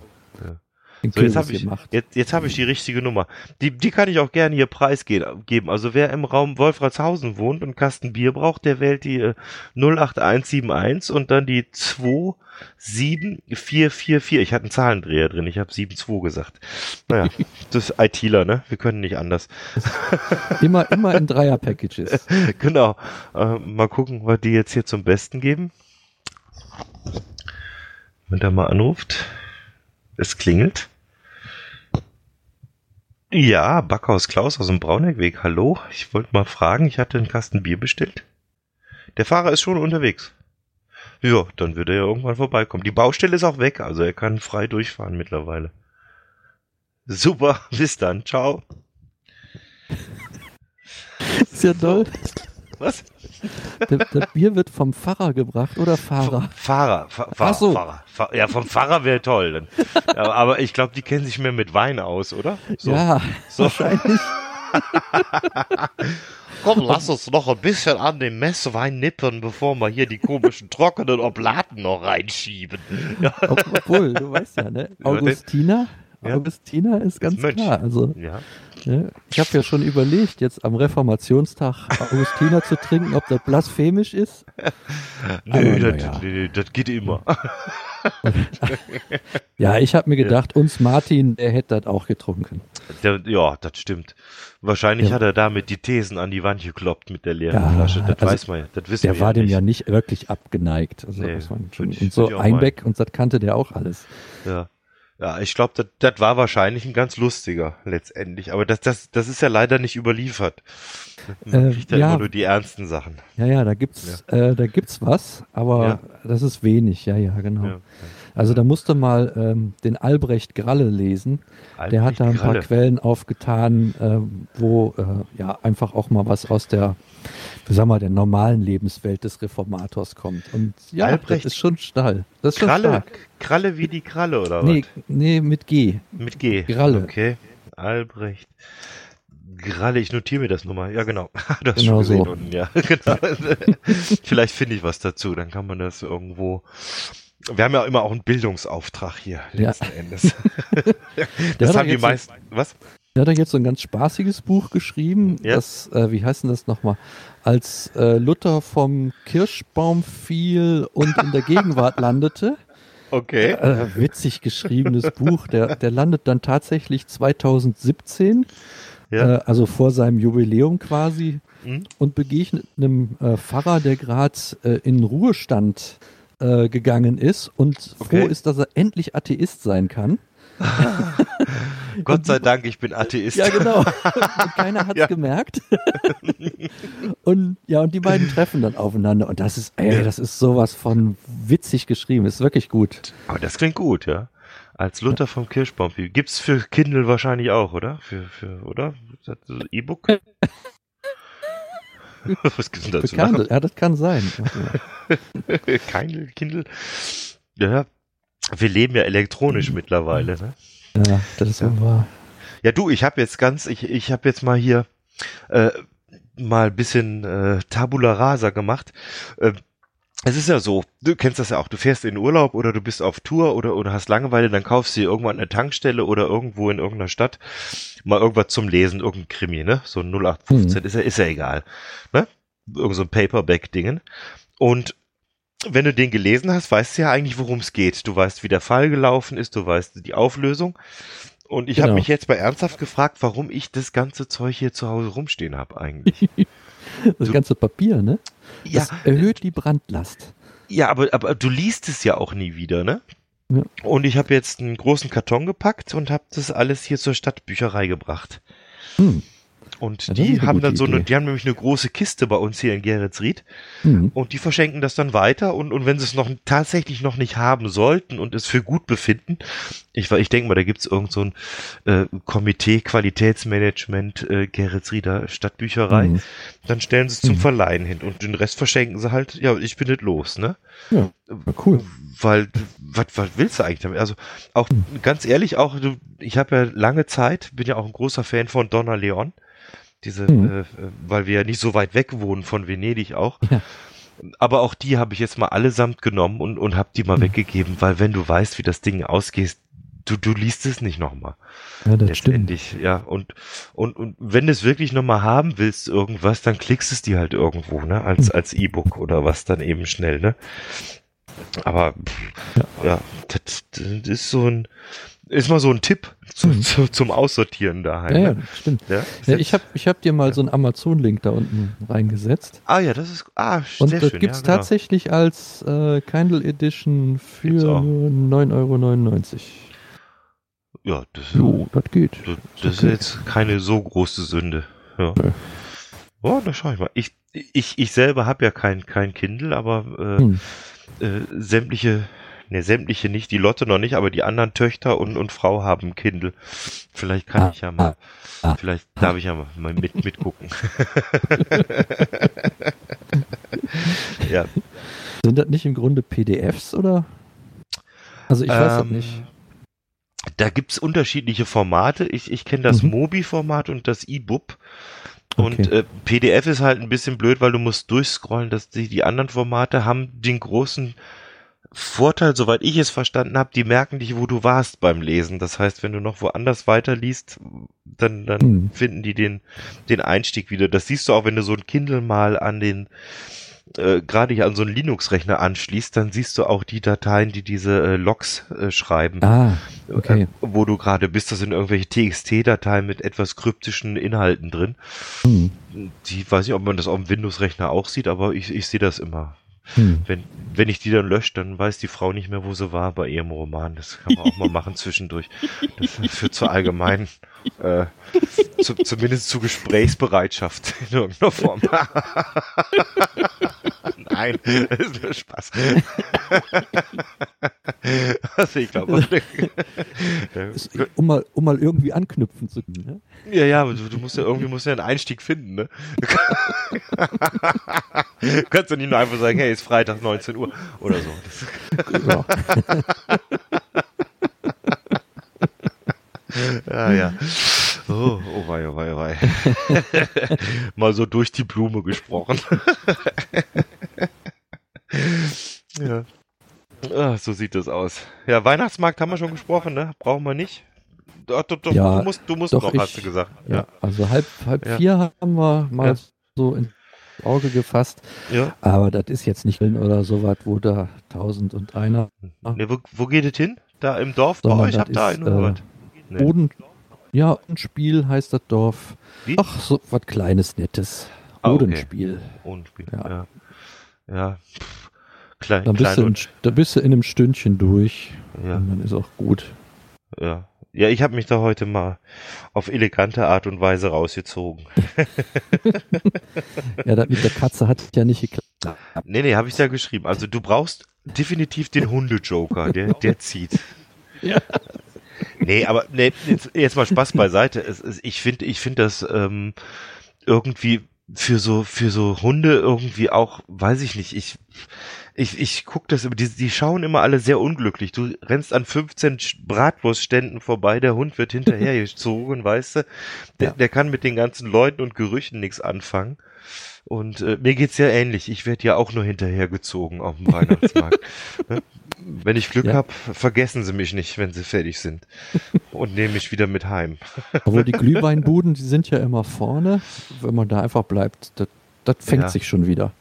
So, jetzt habe ich, jetzt, jetzt habe ich die richtige Nummer. Die, die kann ich auch gerne hier preisgeben. Also wer im Raum Wolfratshausen wohnt und Kasten Bier braucht, der wählt die äh, 08171 und dann die 27444. Ich hatte einen Zahlendreher drin, ich habe 72 gesagt. Naja, das ist ITler, ne? Wir können nicht anders. Immer, immer in Dreier-Packages. genau. Äh, mal gucken, was die jetzt hier zum Besten geben. Wenn der mal anruft. Es klingelt. Ja, Backhaus Klaus aus dem Brauneckweg. Hallo, ich wollte mal fragen, ich hatte einen Kasten Bier bestellt. Der Fahrer ist schon unterwegs. Ja, dann wird er ja irgendwann vorbeikommen. Die Baustelle ist auch weg, also er kann frei durchfahren mittlerweile. Super, bis dann, ciao. ist ja toll. Was? Das, das Bier wird vom Pfarrer gebracht oder Fahrer. Fahrer, Fa Fahrer, so. Fahrer. Fa ja, vom Fahrer wäre toll. Ja, aber ich glaube, die kennen sich mehr mit Wein aus, oder? So. Ja, so. wahrscheinlich. Komm, lass uns noch ein bisschen an dem Messwein nippen, bevor wir hier die komischen trockenen Oblaten noch reinschieben. Ja, obwohl, du weißt ja, ne? Ja. Augustiner ist ganz Mönch. klar. Also, ja. Ne? ich habe ja schon überlegt, jetzt am Reformationstag Augustiner zu trinken, ob das blasphemisch ist. Nö, das, ja. nö, das geht immer. ja, ich habe mir gedacht, uns Martin, der hätte das auch getrunken. Der, ja, das stimmt. Wahrscheinlich Ja. hat er damit die Thesen an die Wand gekloppt mit der leeren Ja, Flasche. Das also weiß man ja. Das wissen Der wir war ja dem ja nicht wirklich abgeneigt. Also Nee, und so Einbeck und das kannte der auch alles. Ja. Ja, ich glaube, das, war wahrscheinlich ein ganz lustiger letztendlich. Aber das, das, das ist ja leider nicht überliefert. Man Äh, kriegt ja, ja. immer nur die ernsten Sachen. Ja, ja, da gibt's, äh, da gibt's was, aber Ja. das ist wenig. Ja, ja, genau. Also da musste mal ähm, den Albrecht Gralle lesen. Der hat da ein paar Gralle. Quellen aufgetan, ähm, wo äh, ja einfach auch mal was aus der, wie sagen wir, der normalen Lebenswelt des Reformators kommt. Und ja, Albrecht das ist schon steil. Das ist schon Kralle, stark. Kralle wie die Kralle, oder Nee, was? nee, mit G. Mit G. Gralle. Okay. Albrecht. Gralle, ich notiere mir das nochmal. Ja, genau. Du hast Genau schon gesehen so. unten, ja. genau. Vielleicht finde ich was dazu, dann kann man das irgendwo. Wir haben ja immer auch einen Bildungsauftrag hier, Ja. letzten Endes. Der das hat haben die jetzt so- meisten. Was? Der hat doch jetzt so ein ganz spaßiges Buch geschrieben, Ja. das, äh, wie heißt denn das nochmal? Als äh, Luther vom Kirschbaum fiel und in der Gegenwart landete. Okay. Äh, witzig geschriebenes Buch. Der, der landet dann tatsächlich 2017, Ja. äh, also vor seinem Jubiläum quasi, Mhm. und begegnet einem äh, Pfarrer, der gerade äh, in Ruhestand äh, gegangen ist und Okay. froh ist, dass er endlich Atheist sein kann. Gott sei Dank, ich bin Atheist. Ja, genau. Und keiner hat's Ja. gemerkt. und ja, und die beiden treffen dann aufeinander. Und das ist, ey, das ist sowas von witzig geschrieben. Ist wirklich gut. Aber das klingt gut, ja. Als Luther vom Kirschbaum. Gibt's für Kindle wahrscheinlich auch, oder? Für, für, oder? E-Book? Was gibt's denn dazu? Bekannt. Ja, das kann sein. Kein Kindle. Ja, wir leben ja elektronisch mittlerweile, ne? Ja, das ist so wahr. Ja, du, ich habe jetzt ganz, ich, ich habe jetzt mal hier äh, mal ein bisschen äh, Tabula Rasa gemacht. Äh, es ist ja so, du kennst das ja auch, du fährst in Urlaub oder du bist auf Tour oder, oder hast Langeweile, dann kaufst du dir irgendwann eine Tankstelle oder irgendwo in irgendeiner Stadt mal irgendwas zum Lesen, irgendein Krimi, ne? So ein 0815, ist ja, ist ja egal, ne? Irgend so ein Paperback-Dingen. Und wenn du den gelesen hast, weißt du ja eigentlich, worum es geht. Du weißt, wie der Fall gelaufen ist, du weißt die Auflösung. Und ich habe Genau. mich jetzt mal ernsthaft gefragt, warum ich das ganze Zeug hier zu Hause rumstehen habe eigentlich. Das ganze Papier, ne? ja, Das erhöht die Brandlast. ja, aber, aber du liest es ja auch nie wieder, ne? Ja. Und ich habe jetzt einen großen Karton gepackt und habe das alles hier zur Stadtbücherei gebracht. Hm. Und das die haben dann so eine, Idee. die haben nämlich eine große Kiste bei uns hier in Geretsried Hm. und die verschenken das dann weiter und, und wenn sie es noch tatsächlich noch nicht haben sollten und es für gut befinden, ich, ich denke mal, da gibt's irgend so ein äh, Komitee Qualitätsmanagement äh, Geretsrieder Stadtbücherei, Hm. dann stellen sie es zum Mhm. Verleihen hin und den Rest verschenken sie halt, ja, ich bin nicht los, ne? Ja, cool. Weil, was, was willst du eigentlich damit? Also auch Hm. ganz ehrlich, auch du, ich habe ja lange Zeit, bin ja auch ein großer Fan von Donna Leon. Diese, Mhm. äh, weil wir ja nicht so weit weg wohnen von Venedig auch. Ja. Aber auch die habe ich jetzt mal allesamt genommen und, und habe die mal Mhm. weggegeben, weil wenn du weißt, wie das Ding ausgeht, du, du liest es nicht nochmal. Ja, das stimmt. Letztendlich, ja. Und, und, und wenn du es wirklich nochmal haben willst, irgendwas, dann klickst es dir halt irgendwo, ne? Als, als E-Book oder was dann eben schnell, ne? Aber pff, ja, das, das ist so ein, ist mal so ein Tipp zu, Mhm. zu, zum Aussortieren daheim. Ja, ja, ne? stimmt. Ja, Ja, ich habe ich hab dir mal so einen Amazon-Link da unten reingesetzt. ah ja, das ist, ah, Und sehr das schön. gibt's ja, genau. tatsächlich als äh, Kindle Edition für auch. nur 9,99 Euro. Ja, das, Jo, das geht. das, das ist okay. jetzt keine so große Sünde. Ja. Nee. Oh, da schau ich mal. Ich, ich, ich selber habe ja kein, kein Kindle, aber äh, Hm. Äh, sämtliche, ne, sämtliche nicht, die Lotte noch nicht, aber die anderen Töchter und, und Frau haben Kindle. Vielleicht kann Ah, ich ja mal, ah, ah, vielleicht darf ich ja mal, mal mit, mitgucken. ja, Sind das nicht im Grunde PDFs oder? Also ich weiß das Ähm, nicht. Da gibt's unterschiedliche Formate. Ich, ich kenne das Mhm. Mobi-Format und das E-Book. Und Okay. äh, PDF ist halt ein bisschen blöd, weil du musst durchscrollen, dass die, die anderen Formate haben den großen Vorteil, soweit ich es verstanden habe, die merken dich, wo du warst beim Lesen. Das heißt, wenn du noch woanders weiterliest, dann, dann Hm. finden die den, den Einstieg wieder. Das siehst du auch, wenn du so ein Kindle mal an den äh, gerade hier an so einen Linux-Rechner anschließt, dann siehst du auch die Dateien, die diese äh, Logs äh, schreiben. Ah, okay. Äh, wo du gerade bist, da sind irgendwelche TXT-Dateien mit etwas kryptischen Inhalten drin. Hm. Die weiß nicht, ob man das auf dem Windows-Rechner auch sieht, aber ich, ich sehe das immer. Hm. Wenn, wenn ich die dann lösche, dann weiß die Frau nicht mehr, wo sie war bei ihrem Roman. Das kann man auch mal machen zwischendurch. Das führt zur allgemeinen, äh, zu, zumindest zu Gesprächsbereitschaft in irgendeiner Form. Nein, das ist nur Spaß. also ich glaube, um, mal, um mal irgendwie anknüpfen zu können. Ne? ja, ja, du, du musst ja irgendwie musst ja einen Einstieg finden, ne? Du kannst ja nicht nur einfach sagen, hey, ist Freitag 19 Uhr oder so. Ja. ja, ja. Oh, oh wei, oh wei, oh wei. Mal so durch die Blume gesprochen. ja. Ah, so sieht das aus. Ja, Weihnachtsmarkt haben wir schon gesprochen, ne? Brauchen wir nicht. Doch, doch, doch, Ja, du musst, du musst doch, noch, ich- hast du gesagt. Ja, also halb, halb Ja. vier haben wir mal Ja. so ins Auge gefasst. Ja. Aber das ist jetzt nicht oder so was, wo da tausend und einer Ne, wo, wo geht es hin? Da im Dorf bei Sondern euch? Ich hab das da einen äh. Boden. Ja, ein Spiel heißt das Dorf. Wie? Ach, so was Kleines, Nettes. Ah, okay. Bodenspiel. Und Spiel. Ja. Ja. Ja. Klein, Dann bist, klein du in, und, da bist du in einem Stündchen durch. ja, Und dann ist auch gut. ja. Ja, ich habe mich da heute mal auf elegante Art und Weise rausgezogen. Ja, das mit der Katze hat ja nicht geklappt. Nee, nee, habe ich ja geschrieben. Also du brauchst definitiv den Hunde-Joker, der, der zieht. Ja. Nee, aber nee, jetzt, jetzt mal Spaß beiseite. Es, es, ich finde, ich finde das ähm, irgendwie für so für so Hunde irgendwie auch, weiß ich nicht. Ich ich, ich guck das immer, die, die schauen immer alle sehr unglücklich. Du rennst an 15 Sch- Bratwurstständen vorbei, der Hund wird hinterhergezogen, weißt du? Der, Ja. der kann mit den ganzen Leuten und Gerüchen nichts anfangen. Und äh, mir geht's ja ähnlich. Ich werde ja auch nur hinterhergezogen auf dem Weihnachtsmarkt. ne? Wenn ich Glück Ja. hab, vergessen sie mich nicht, wenn sie fertig sind. Und nehmen mich wieder mit heim. Obwohl die Glühweinbuden, die sind ja immer vorne. Wenn man da einfach bleibt, das, das fängt Ja. sich schon wieder.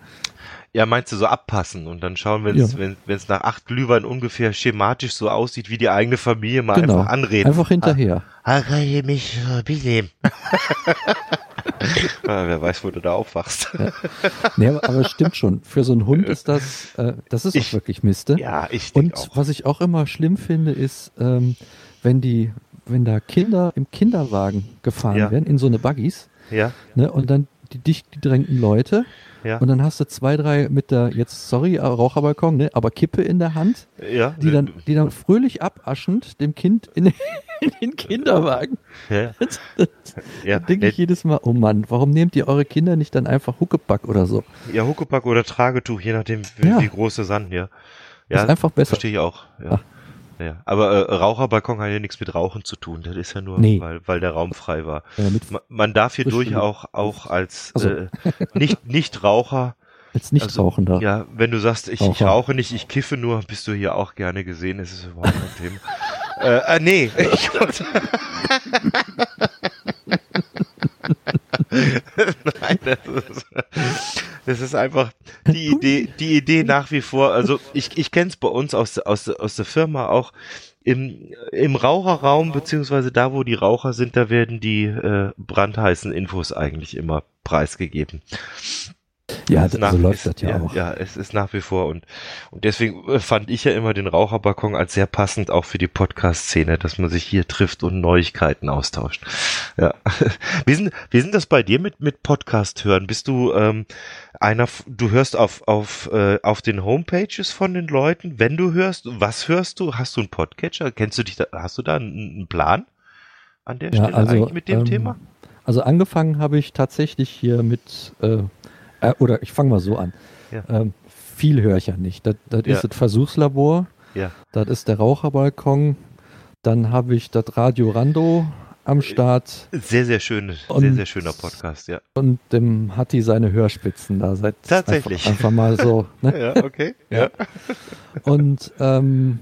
Ja, meinst du so abpassen und dann schauen, wenn es Ja. wenn, wenn's nach acht Glühwein ungefähr schematisch so aussieht, wie die eigene Familie mal Genau. einfach anreden. Einfach hinterher. Ah, kann ich mich mitnehmen? ah, wer weiß, wo du da aufwachst. Nee, aber, aber es stimmt schon. Für so einen Hund ist das, äh, das ist Ich- auch wirklich Miste. Ja, ich denke Und auch. was ich auch immer schlimm finde, ist, ähm, wenn die, wenn da Kinder im Kinderwagen gefahren Ja. werden, in so eine Buggies, Ja, ne, und dann die dicht gedrängten Leute, ja, und dann hast du zwei, drei mit der, jetzt, sorry, Raucherbalkon, ne, aber Kippe in der Hand, ja. die dann, die dann fröhlich abaschend dem Kind in, in den Kinderwagen. ja, Das, ja. denke ich jedes Mal, oh Mann, warum nehmt ihr eure Kinder nicht dann einfach Huckepack oder so? Ja, Huckepack oder Tragetuch, je nachdem, wie, Ja. wie groß der Sand, ja. ist Ja, einfach besser. verstehe ich auch. Ja. Ah. Ja. Aber äh, Raucherbalkon hat ja nichts mit Rauchen zu tun. Das ist ja nur, Nee. weil, weil der Raum frei war. Äh, mit, Ma- Man darf hier durch auch, auch als Ach so. äh, nicht, nicht Raucher als Nichtrauchender. Ja, wenn du sagst, ich, ich rauche nicht, ich kiffe nur, bist du hier auch gerne gesehen, es ist überhaupt kein Thema. äh, äh, nee. Ich, Nein, das ist, das ist einfach die Idee, die Idee nach wie vor, also ich, ich kenne es bei uns aus, aus, aus der Firma auch, im, im Raucherraum, beziehungsweise da, wo die Raucher sind, da werden die äh, brandheißen Infos eigentlich immer preisgegeben. Ja, so nach- läuft es, das ja, auch. Ja, es ist nach wie vor und, und deswegen äh, fand ich ja immer den Raucherbalkon als sehr passend auch für die Podcast-Szene, dass man sich hier trifft und Neuigkeiten austauscht. Ja. Wie sind, wie sind das bei dir mit, mit Podcast hören? Bist du ähm, einer, du hörst auf, auf, äh, auf den Homepages von den Leuten, wenn du hörst, was hörst du? Hast du einen Podcatcher? Kennst du dich da, hast du da einen, einen Plan an der Ja, Stelle also, eigentlich mit dem ähm, Thema? Also angefangen habe ich tatsächlich hier mit, äh, äh, oder ich fange mal so an. Ja. Ähm, viel höre ich ja nicht. Das, das Ja. ist das Versuchslabor, Ja. das ist der Raucherbalkon, dann habe ich das Radio Rando am Start Sehr, sehr schön, sehr, und- sehr schöner Podcast, ja. und dem Hatti seine Hörspitzen da seit Tatsächlich. Einfach, einfach mal so. Ne? Ja, okay. Ja. Und ähm,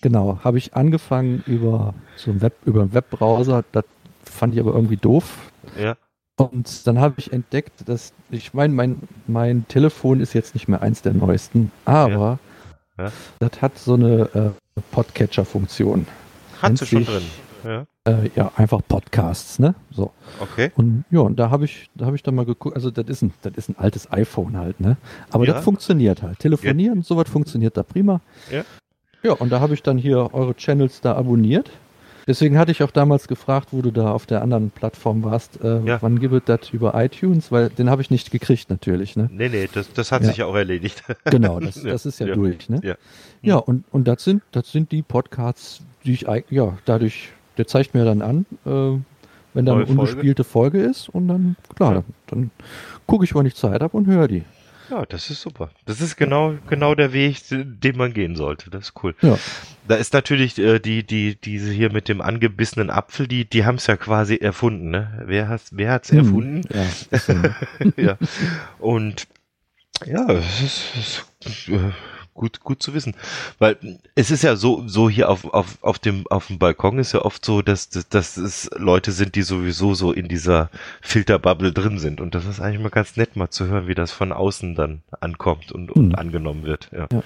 genau, habe ich angefangen über so einen Web, über einen Webbrowser, das fand ich aber irgendwie doof. Ja. Und dann habe ich entdeckt, dass ich meine, mein, mein Telefon ist jetzt nicht mehr eins der neuesten, aber Ja. Ja. das hat so eine äh, Podcatcher-Funktion. Hat sie schon drin. Ja, Äh, ja, einfach Podcasts, ne? So. okay. Und ja, und da habe ich, da habe ich dann mal geguckt, also das ist ein, das ist ein altes iPhone halt, ne? Aber Ja. das funktioniert halt. Telefonieren, sowas funktioniert da prima. Ja. Ja, und da habe ich dann hier eure Channels da abonniert. Deswegen hatte ich auch damals gefragt, wo du da auf der anderen Plattform warst, äh, Ja. wann gibt es das über iTunes, weil den habe ich nicht gekriegt natürlich, ne? Nee, nee, das, das hat Ja. sich ja auch erledigt. Genau, das, das ist ja, ja, durch, ne? ja. Ja, und, und das sind, das sind die Podcasts, die ich, ja, dadurch, der zeigt mir dann an, äh, wenn da eine ungespielte Folge. ist und dann, klar, Ja. dann gucke ich, wann ich Zeit habe und höre die. Ja, das ist super. Das ist genau, genau der Weg, den man gehen sollte. Das ist cool. Ja. Da ist natürlich äh, die, die, diese hier mit dem angebissenen Apfel, die, die haben es ja quasi erfunden, ne? Wer hat's, wer hat's Hm, erfunden? Ja, ja. Und ja, es ist, es ist äh, gut, gut zu wissen. Weil es ist ja so, so hier auf, auf, auf dem, auf dem Balkon ist ja oft so, dass, dass, dass es Leute sind, die sowieso so in dieser Filterbubble drin sind. Und das ist eigentlich mal ganz nett, mal zu hören, wie das von außen dann ankommt und, und Hm. angenommen wird. Ja. Ja.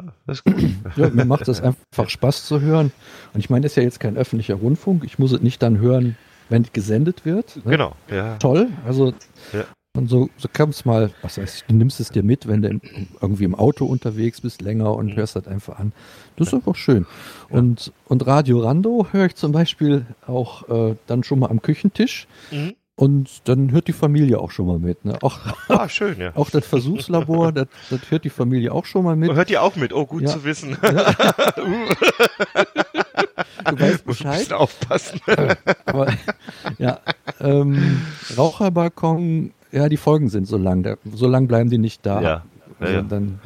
Ja, das ist gut. ja, mir macht es einfach Spaß zu hören. Und ich meine, das ist ja jetzt kein öffentlicher Rundfunk. Ich muss es nicht dann hören, wenn es gesendet wird. Ne? Genau, ja. Toll. Also, Ja. Und so, so kam es mal, was heißt, du nimmst es dir mit, wenn du irgendwie im Auto unterwegs bist, länger und Mhm. hörst das einfach an. Das ist einfach schön. Und, und Radio Rando höre ich zum Beispiel auch äh, dann schon mal am Küchentisch. Mhm. Und dann hört die Familie auch schon mal mit. Ne? Auch, Ah, schön, ja. auch das Versuchslabor, das, das hört die Familie auch schon mal mit. Hört ihr auch mit? Oh, gut Ja. zu wissen. Du weißt Bescheid. bisschen aufpassen. Aber ja, ähm, Raucherbalkon, ja, die Folgen sind so lang. Da, so lang bleiben die nicht da. Ja, ja, Also ja. Dann,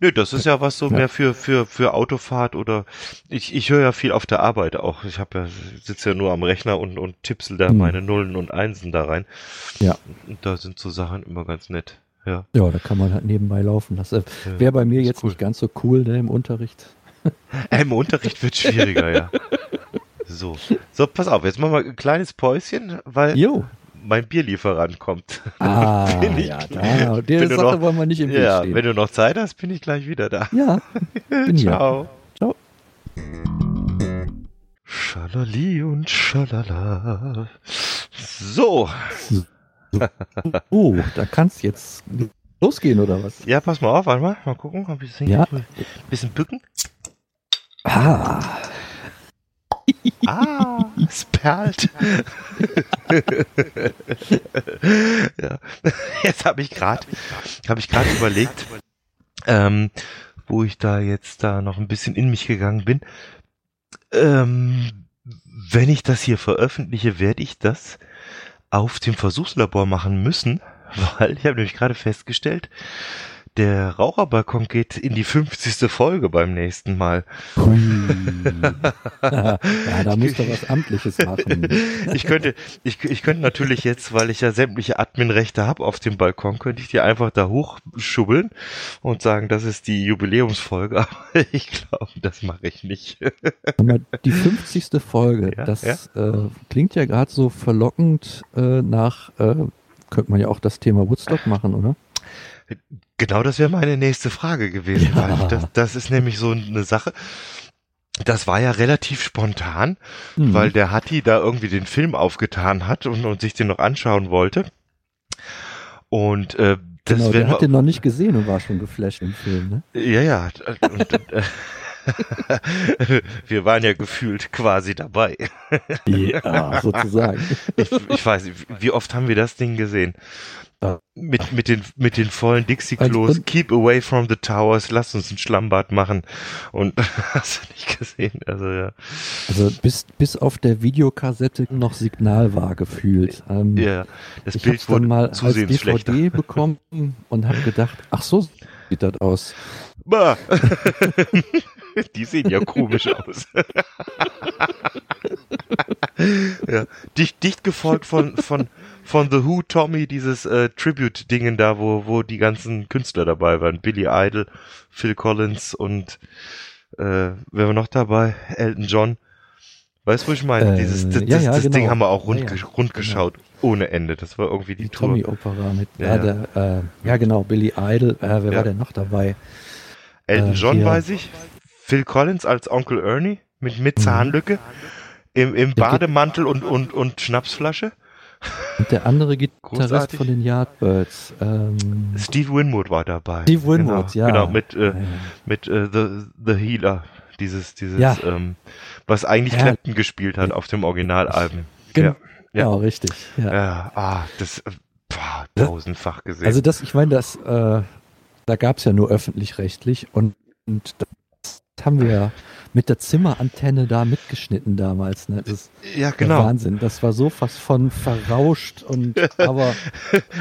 Nö, das ist ja was so Ja. mehr für, für, für Autofahrt oder ich, ich höre ja viel auf der Arbeit auch. Ich habe ja, sitze ja nur am Rechner und, und tippsel da Hm. meine Nullen und Einsen da rein. Ja. Und da sind so Sachen immer ganz nett. Ja. ja, da kann man halt nebenbei laufen lassen. Ja, Wäre bei mir jetzt cool. nicht ganz so cool ne, im Unterricht. Äh, Im Unterricht wird schwieriger, ja. So. So, pass auf, jetzt machen wir ein kleines Päuschen, weil Jo. Mein Bierlieferant kommt. Ah, Bin ich- ja, da, der Sache noch- wollen wir nicht im Weg Ja, stehen. wenn du noch Zeit hast, bin ich gleich wieder da. ja, bin hier. Ciao. Ciao. Schalali und schalala. So, Oh, da kann's jetzt losgehen, oder was? ja, pass mal auf, warte mal, mal gucken, ob ich das Ja. Ein bisschen bücken. Ah, Ah, es perlt. ja. Jetzt habe ich gerade, habe ich gerade überlegt, ähm, wo ich da jetzt da noch ein bisschen in mich gegangen bin. Ähm, wenn ich das hier veröffentliche, werde ich das auf dem Versuchslabor machen müssen, weil ich habe nämlich gerade festgestellt, der Raucherbalkon geht in die 50. Folge beim nächsten Mal. ja, da musst du was Amtliches machen. ich könnte, ich, ich könnte natürlich jetzt, weil ich ja sämtliche Adminrechte habe auf dem Balkon, könnte ich die einfach da hochschubbeln und sagen, das ist die Jubiläumsfolge. Aber ich glaube, das mache ich nicht. Die 50. Folge, Ja, das Äh, klingt ja gerade so verlockend äh, nach, äh, könnte man ja auch das Thema Woodstock machen, oder? Genau das wäre meine nächste Frage gewesen, Ja. weil das, das ist nämlich so eine Sache. Das war ja relativ spontan, Hm. weil der Hatti da irgendwie den Film aufgetan hat und, und sich den noch anschauen wollte. Und äh, das genau, der hat den noch nicht gesehen und war schon geflasht im Film, ne? Ja, ja. Und, äh, wir waren ja gefühlt quasi dabei. Ja, sozusagen. Ich, ich weiß nicht, wie oft haben wir das Ding gesehen? Mit, mit, den, mit den vollen Dixie-Klos, Also, keep away from the towers, lass uns ein Schlammbad machen. Und hast du nicht gesehen? Also ja. Also bis, bis auf der Videokassette noch Signal war gefühlt. Ähm, ja das ich Bild dann wurde mal als schlechter. DVD bekommen und habe gedacht, ach so sieht das aus. Bah. Die sehen ja komisch aus. ja. Dicht, dicht gefolgt von, von, von The Who, Tommy, dieses äh, Tribute-Dingen da, wo, wo die ganzen Künstler dabei waren. Billy Idol, Phil Collins und äh, wer war noch dabei? Elton John. Weißt du, wo ich meine? Äh, Dieses, das, ja, ja, das genau. Ding haben wir auch rund, Ja, rund geschaut, ohne Ende. Das war irgendwie die, Die Tour. Tommy-Opera mit, Ja. Der, äh, ja genau, Billy Idol, äh, wer war denn noch dabei? Elton äh, John hier. weiß ich. Phil Collins als Onkel Ernie mit, mit Zahnlücke. Im, im geht- Bademantel und, und, und Schnapsflasche. Und der andere Gitarrist Großartig. von den Yardbirds, ähm, Steve Winwood war dabei. Steve Winwood, genau, ja. Genau, mit, äh, ja. mit äh, The, The Healer. Dieses, dieses, Ja. ähm, was eigentlich Ja. Clapton gespielt hat auf dem Originalalbum. Gen- Ja. Genau, richtig. Ja. Ah, das, äh, boah, Das- tausendfach gesehen. Also das, ich meine, das, äh, da gab es ja nur öffentlich-rechtlich und, und das haben wir ja mit der Zimmerantenne da mitgeschnitten damals. Ne? Das ist ja, genau. Wahnsinn. Das war so fast von verrauscht und aber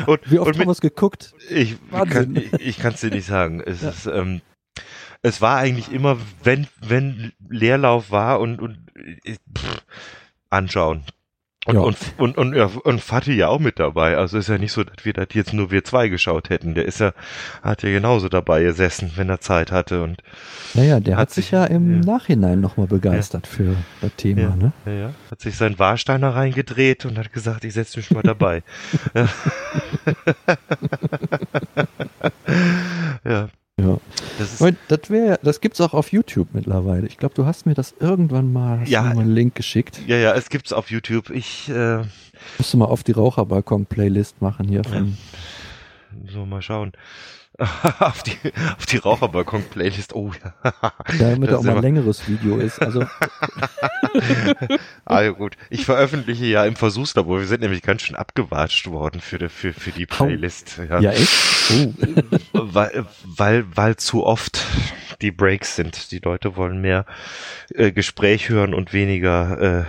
Und, wie oft und haben mit, wir es geguckt? Ich, Wahnsinn. kann es dir nicht sagen. Es Ja. ist, ähm, es war eigentlich immer, wenn, wenn Leerlauf war und, und äh, pff, anschauen. Und, Ja. und, und, und, ja, und Fatih ja auch mit dabei. Also ist ja nicht so, dass wir das jetzt nur wir zwei geschaut hätten. Der ist ja, hat ja genauso dabei gesessen, wenn er Zeit hatte. Und Naja, der Hat sich ja im ja. Nachhinein nochmal begeistert für das Thema. Ja. Ne? ja, ja, hat sich sein Warsteiner reingedreht und hat gesagt, ich setze mich mal dabei. ja. Ja, Ja. das ist, das wäre, das gibt's auch auf YouTube mittlerweile. Ich glaube, du hast mir das irgendwann mal, Ja. mal einen Link geschickt. ja, ja, es gibt's auf YouTube. Ich, äh, Musst du mal auf die Raucherbalkon-Playlist machen hier von. So, mal schauen. auf die, auf die Raucherbalkon-Playlist. Oh ja. Damit Das auch mal ein längeres Video ist. Also ah, ja, gut. Ich veröffentliche ja im Versuchslabor. Wir sind nämlich ganz schön abgewatscht worden für die, für, für die. Playlist. Ja. ja echt. Oh. Weil, weil, weil zu oft die Breaks sind. Die Leute wollen mehr äh, Gespräch hören und weniger äh,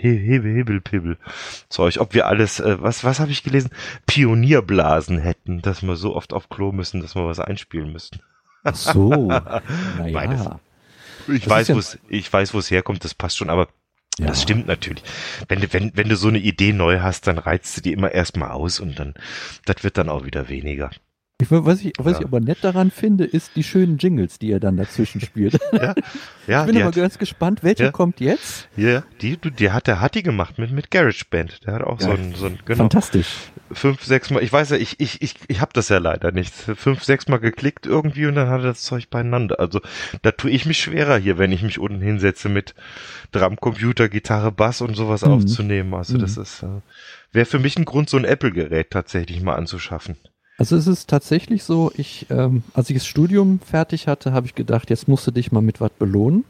He- Hebel, Hebel, Pibbel Zeug. Ob wir alles, äh, was, was habe ich gelesen? Pionierblasen hätten, dass wir so oft auf Klo müssen, dass wir was einspielen müssen. Ach so. Naja. Ich Das weiß, ja- wo es, ich weiß, wo es herkommt, das passt schon, aber Ja. das stimmt natürlich. Wenn du, wenn, wenn du so eine Idee neu hast, dann reizt du die immer erstmal aus und dann, das wird dann auch wieder weniger. Ich, was ich, was Ja. ich aber nett daran finde, ist die schönen Jingles, die er dann dazwischen spielt. Ja, ja, ich bin aber hat, ganz gespannt, welche Ja. kommt jetzt? ja, die, die hat, der hat die gemacht mit, mit GarageBand. Der hat auch so ein, so ein, genau, Fantastisch. fünf, sechs Mal, ich weiß ja, ich, ich, ich, ich hab das ja leider nicht. Fünf, sechs Mal geklickt irgendwie und dann hat er das Zeug beieinander. Also, da tue ich mich schwerer hier, wenn ich mich unten hinsetze mit Drumcomputer, Gitarre, Bass und sowas Mhm. aufzunehmen. Also, das Mhm. ist, äh, wäre für mich ein Grund, so ein Apple-Gerät tatsächlich mal anzuschaffen. Also es ist tatsächlich so, ich, ähm, als ich das Studium fertig hatte, habe ich gedacht, jetzt musst du dich mal mit was belohnen.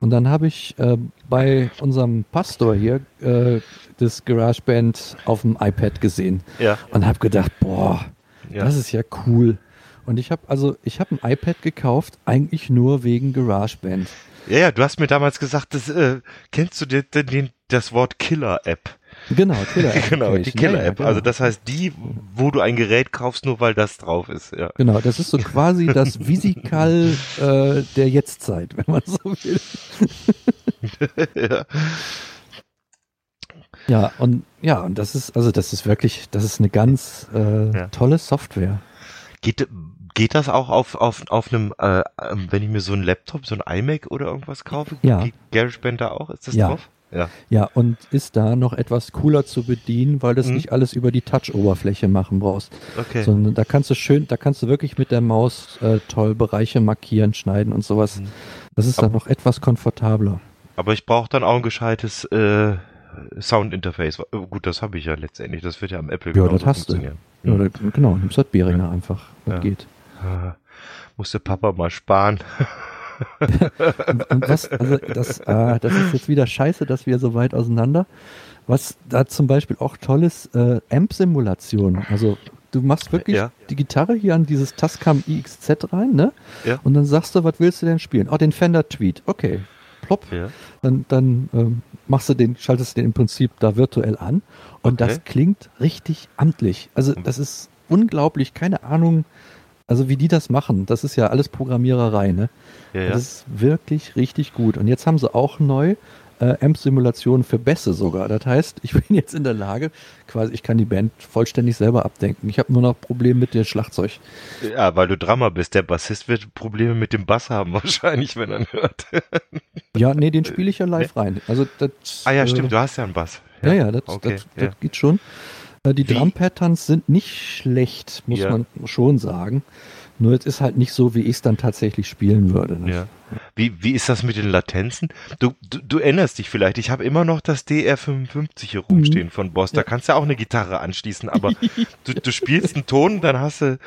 Und dann habe ich äh, bei unserem Pastor hier äh, das GarageBand auf dem iPad gesehen Ja, und habe gedacht, boah, ja. das ist ja cool. Und ich habe also, ich habe ein iPad gekauft, eigentlich nur wegen GarageBand. Ja, ja, du hast mir damals gesagt, das, äh, kennst du den, den, das Wort Killer-App? Genau, Killer genau, die Killer-App. genau. Also das heißt die, wo du ein Gerät kaufst, nur weil das drauf ist. Ja. Genau, das ist so quasi das Visikal äh, der Jetztzeit, wenn man so will. ja. Ja, und ja, und das ist, also das ist wirklich, das ist eine ganz äh, Ja. tolle Software. Geht, geht das auch auf, auf, auf einem, äh, ähm, wenn ich mir so einen Laptop, so ein iMac oder irgendwas kaufe? Ja. Geht GarageBand da auch? Ist das Ja. drauf? Ja. Ja, und ist da noch etwas cooler zu bedienen, weil du es Mhm. nicht alles über die Touch-Oberfläche machen brauchst. Okay. Sondern da kannst du schön, da kannst du wirklich mit der Maus äh, toll Bereiche markieren, schneiden und sowas. Mhm. Das ist dann noch etwas komfortabler. Aber ich brauche dann auch ein gescheites äh, Soundinterface. Äh, Gut, das habe ich ja letztendlich. Das wird ja am Apple Ja, das hast du. funktionieren. Ja, Mhm. da, genau, nimmst das Behringer einfach. Das Ja. geht. Ah, Musste Papa mal sparen. Und, was, also das, äh, das ist jetzt wieder scheiße, dass wir so weit auseinander. Was da zum Beispiel auch toll ist, äh, Amp-Simulation. Also du machst wirklich Ja. die Gitarre hier an dieses Tascam IXZ rein, ne? Ja. Und dann sagst du, was willst du denn spielen? Oh, den Fender Tweet. Okay. Plopp. Ja. Dann, dann ähm, machst du den, schaltest du den im Prinzip da virtuell an. Und Okay. das klingt richtig amtlich. Also das ist unglaublich, keine Ahnung, also wie die das machen. Das ist ja alles Programmiererei, ne? Ja, ja. Das ist wirklich richtig gut. Und jetzt haben sie auch neu äh, Amp-Simulationen für Bässe sogar. Das heißt, ich bin jetzt in der Lage, quasi, ich kann die Band vollständig selber abdenken. Ich habe nur noch Probleme mit dem Schlagzeug. Ja, weil du Drummer bist. Der Bassist wird Probleme mit dem Bass haben wahrscheinlich, wenn er hört. ja, nee, den spiele ich ja live rein. Also das, ah ja, stimmt, äh, du hast ja einen Bass. Ja, ja, das, okay, das, das ja. geht schon. Äh, die Drum-Patterns sind nicht schlecht, muss ja. man schon sagen. Nur es ist halt nicht so, wie ich es dann tatsächlich spielen würde. Ne? Ja. Wie, wie ist das mit den Latenzen? Du, du, du erinnerst dich vielleicht, ich habe immer noch das DR55 hier rumstehen mhm. von Boss. Da ja. kannst du ja auch eine Gitarre anschließen, aber du, du spielst einen Ton, dann hast du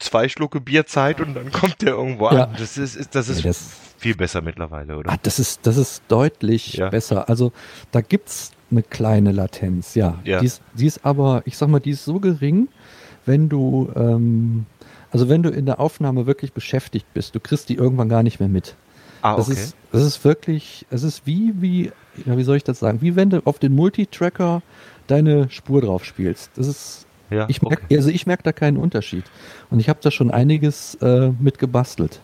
zwei Schlucke Bierzeit und dann kommt der irgendwo ja. an. Das ist, ist das ist ja, das, viel besser mittlerweile, oder? Ah, das ist, das ist deutlich ja. besser. Also da gibt es eine kleine Latenz, ja. ja. Die, ist, die ist aber, ich sag mal, die ist so gering, wenn du ähm, also wenn du in der Aufnahme wirklich beschäftigt bist, du kriegst die irgendwann gar nicht mehr mit. Ah, das okay. Ist, das ist wirklich, es ist wie, wie, wie soll ich das sagen? Wie wenn du auf den Multitracker deine Spur drauf spielst. Das ist, ja, ich merk, okay. also ich merke da keinen Unterschied. Und ich habe da schon einiges äh, mit gebastelt.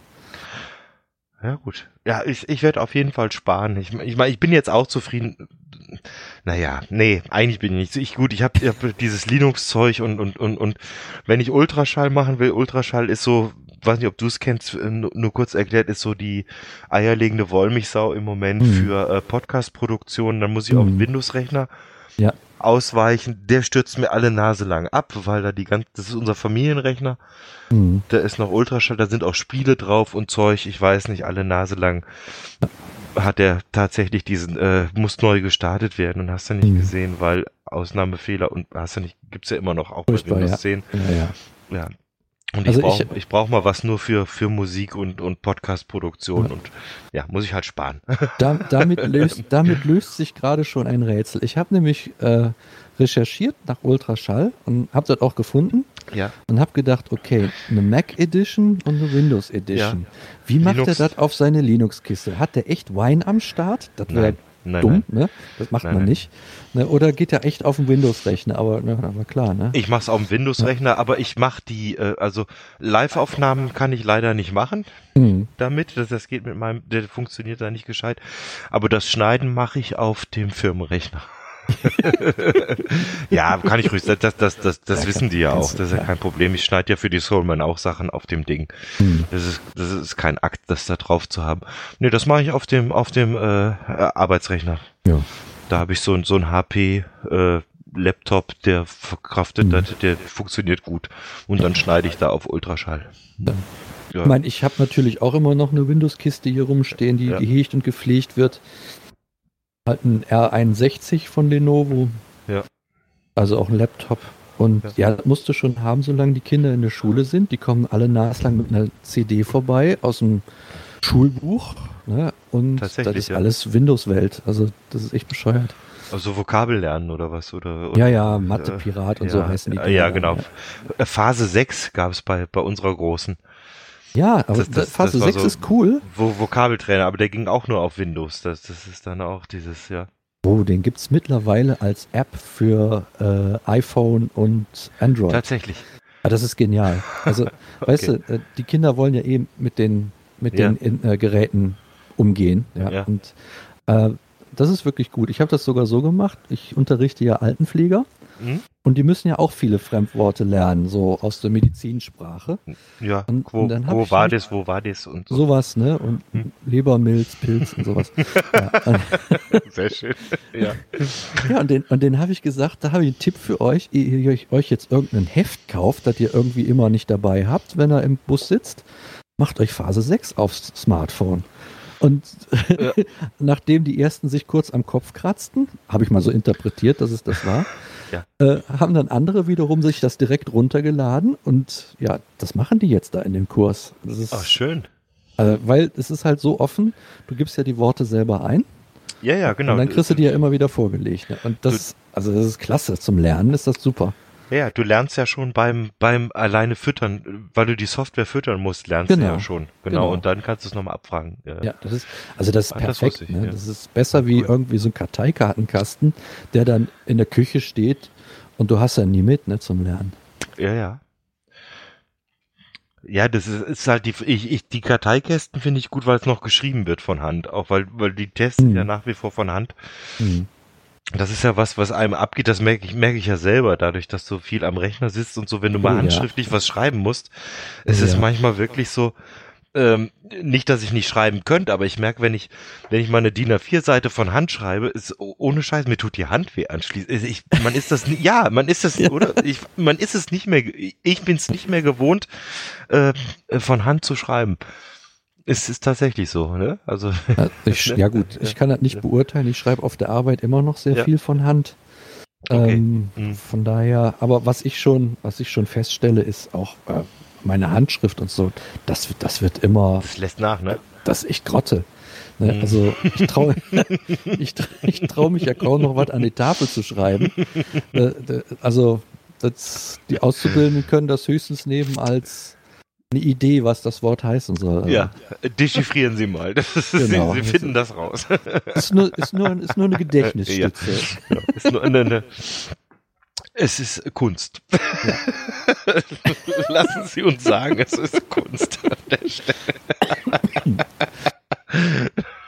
Ja, gut. Ja, ich, ich werde auf jeden Fall sparen. Ich, ich meine, ich bin jetzt auch zufrieden. Naja, nee, eigentlich bin ich nicht. Ich, gut, ich habe hab dieses Linux-Zeug und, und, und, und wenn ich Ultraschall machen will, Ultraschall ist so, weiß nicht, ob du es kennst, äh, nur, nur, kurz erklärt, ist so die eierlegende Wollmilchsau im Moment mhm. für äh, Podcast-Produktionen. Dann muss ich mhm. auf den Windows-Rechner ja. Ausweichen. Der stürzt mir alle Nase lang ab, weil da die ganze, das ist unser Familienrechner. Mhm. Da ist noch Ultraschall, da sind auch Spiele drauf und Zeug, ich weiß nicht, alle Nase lang hat er tatsächlich diesen, äh, muss neu gestartet werden und hast du nicht mhm. gesehen, weil Ausnahmefehler und hast du nicht, gibt's ja immer noch auch bei Windows ja. 10. Ja, ja. ja. Und also ich brauche ich, ich brauch mal was nur für, für Musik und, und Podcast-Produktion ja. und ja, muss ich halt sparen. Da, damit, löst, damit löst sich gerade schon ein Rätsel. Ich habe nämlich äh, recherchiert nach Ultraschall und habe das auch gefunden. Ja. Und habe gedacht, okay, eine Mac Edition und eine Windows Edition. Ja. Wie macht Linux. er das auf seine Linux-Kiste? Hat der echt Wine am Start? Das wäre Nein, dumm, nein. ne? Das macht nein, man nicht. Ne? Oder geht er echt auf den Windows-Rechner? Aber, ne, aber klar, ne? Ich mache es auf dem Windows-Rechner, ja. aber ich mache die, äh, also Live-Aufnahmen kann ich leider nicht machen mhm. damit. Das, das geht mit meinem, der funktioniert da nicht gescheit. Aber das Schneiden mache ich auf dem Firmenrechner. ja, kann ich ruhig, das, das, das, das wissen die ja auch, das ist ja kein Problem. Ich schneide ja für die Soulman auch Sachen auf dem Ding. Hm. Das ist, das ist kein Akt, das da drauf zu haben. Nee, das mache ich auf dem, auf dem äh, Arbeitsrechner. Ja. Da habe ich so, so ein HP äh, Laptop, der verkraftet, mhm. der funktioniert gut. Und dann schneide ich da auf Ultraschall. Ja. Ja. Ich meine, ich habe natürlich auch immer noch eine Windows-Kiste hier rumstehen, die ja. gehegt und gepflegt wird. Halt ein R61 von Lenovo. Ja. Also auch ein Laptop. Und ja, ja das musst du schon haben, solange die Kinder in der Schule sind. Die kommen alle naslang mit einer CD vorbei aus dem Schulbuch. Ne? Und das ist ja. alles Windows-Welt. Also das ist echt bescheuert. Also Vokabel lernen oder was? Oder, oder ja, ja, Mathe-Pirat äh, und ja, so heißen die. Kinder. Ja, genau. Phase 6 gab es bei, bei unserer Großen. Ja, aber das, das, Phase das 6 so ist cool. Vo Vokabeltrainer, aber der ging auch nur auf Windows. Das, das ist dann auch dieses, ja. Oh, den gibt es mittlerweile als App für äh, iPhone und Android. Tatsächlich. Ja, das ist genial. Also, okay. weißt du, äh, die Kinder wollen ja eben mit den, mit ja. den in, äh, Geräten umgehen. Ja, ja. und äh, das ist wirklich gut. Ich habe das sogar so gemacht. Ich unterrichte ja Altenpfleger. Mhm. Und die müssen ja auch viele Fremdworte lernen, so aus der Medizinsprache. Ja, und, wo, und wo war das, wo war das und so. Sowas, ne? Und hm. Lebermilz, Pilz und sowas. ja. Sehr schön. Ja, ja und den, und den habe ich gesagt, da habe ich einen Tipp für euch, ihr euch jetzt irgendein Heft kauft, das ihr irgendwie immer nicht dabei habt, wenn er im Bus sitzt, macht euch Phase 6 aufs Smartphone. Und ja. nachdem die ersten sich kurz am Kopf kratzten, habe ich mal so interpretiert, dass es das war, ja. äh, haben dann andere wiederum sich das direkt runtergeladen und ja, das machen die jetzt da in dem Kurs. Das ist, Ach, schön. Äh, weil es ist halt so offen, du gibst ja die Worte selber ein. Ja, ja, genau. Und dann kriegst du die ja immer wieder vorgelegt. Ne? Und das, also das ist klasse. Zum Lernen ist das super. Ja, du lernst ja schon beim, beim alleine füttern, weil du die Software füttern musst, lernst genau. du ja schon. Genau. genau. Und dann kannst du es nochmal abfragen. Ja. das ist, also das ist perfekt. Das, ich, ne? ja. das ist besser wie cool. irgendwie so ein Karteikartenkasten, der dann in der Küche steht und du hast ja nie mit, ne, zum Lernen. Ja, ja. Ja, das ist, ist halt die, ich, ich, die Karteikästen finde ich gut, weil es noch geschrieben wird von Hand. Auch weil, weil die testen Mhm. ja nach wie vor von Hand. Hm. Das ist ja was, was einem abgeht, das merke ich, merke ich ja selber, dadurch, dass du viel am Rechner sitzt und so, wenn du mal Oh, ja. handschriftlich was schreiben musst, es Oh, ist ja. manchmal wirklich so, ähm, nicht, dass ich nicht schreiben könnte, aber ich merke, wenn ich, wenn ich mal eine DIN A4-Seite von Hand schreibe, ist oh- ohne Scheiß, mir tut die Hand weh anschließend. Also Ich, man ist das, ja, man ist das, oder? Ich, man ist es nicht mehr, ich bin es nicht mehr gewohnt, äh, von Hand zu schreiben. Es ist tatsächlich so, ne? Also, Ja, ich, ja gut, ich kann das nicht beurteilen. Ich schreibe auf der Arbeit immer noch sehr Ja. viel von Hand. Okay. Ähm, Mhm. Von daher, aber was ich schon, was ich schon feststelle, ist auch äh, meine Handschrift und so. Das, wird- das wird immer, das lässt nach, ne? das ist echt Grotte. Ne? Mhm. Also ich traue ich, ich trau mich ja kaum noch was an die Tafel zu schreiben. Äh, also das, die Auszubildenden können das höchstens nehmen als eine Idee, was das Wort heißen soll. Ja, dechiffrieren Sie mal. Ist, Genau. Sie, Sie finden das raus. Ist nur, ist nur, ist nur eine Gedächtnisstütze. Ja, ist nur eine, eine, es ist Kunst. Lassen Sie uns sagen, es ist Kunst an der Stelle.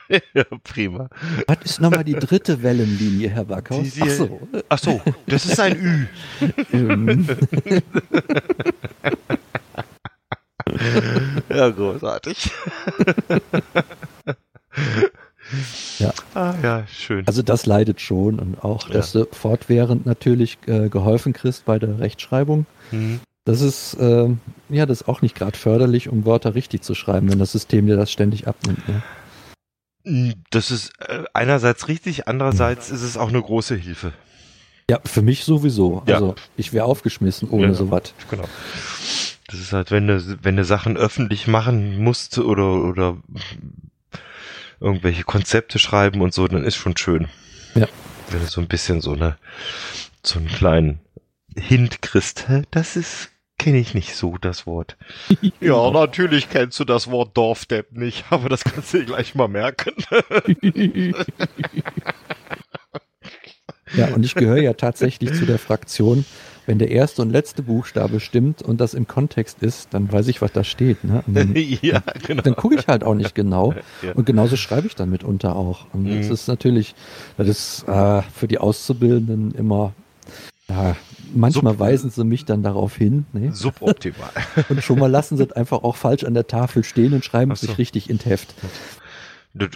ja, prima. Was ist nochmal die dritte Wellenlinie, Herr Backhaus? Die- die- Ach so. Ach so, das ist ein Ü. Ja, großartig. Ja. Ah, ja, schön. Also das leidet schon und auch, dass du fortwährend natürlich äh, geholfen kriegst bei der Rechtschreibung. Hm. Das ist ähm, ja das ist auch nicht gerade förderlich, um Wörter richtig zu schreiben, wenn das System dir das ständig abnimmt. Ne? Das ist äh, einerseits richtig, andererseits ist es auch eine große Hilfe. Ja, für mich sowieso. Ja. Also ich wäre aufgeschmissen ohne Ja. sowas. Genau. Das ist halt, wenn du, wenn du Sachen öffentlich machen musst oder, oder irgendwelche Konzepte schreiben und so, dann ist schon schön. Ja. Wenn du so ein bisschen so eine, so einen kleinen Hint kriegst, das ist, kenne ich nicht so, das Wort. Ja, natürlich kennst du das Wort Dorfdepp nicht, aber das kannst du dir gleich mal merken. Ja, und ich gehöre ja tatsächlich zu der Fraktion, wenn der erste und letzte Buchstabe stimmt und das im Kontext ist, dann weiß ich, was da steht. Ne? Dann ja, genau. dann gucke ich halt auch nicht genau. Ja. Und genauso schreibe ich dann mitunter auch. Und das Mhm. ist natürlich, das ist äh, für die Auszubildenden immer, ja, manchmal Sub- weisen sie mich dann darauf hin. Ne? Suboptimal. Und schon mal lassen sie es einfach auch falsch an der Tafel stehen und schreiben es so. sich richtig in Heft.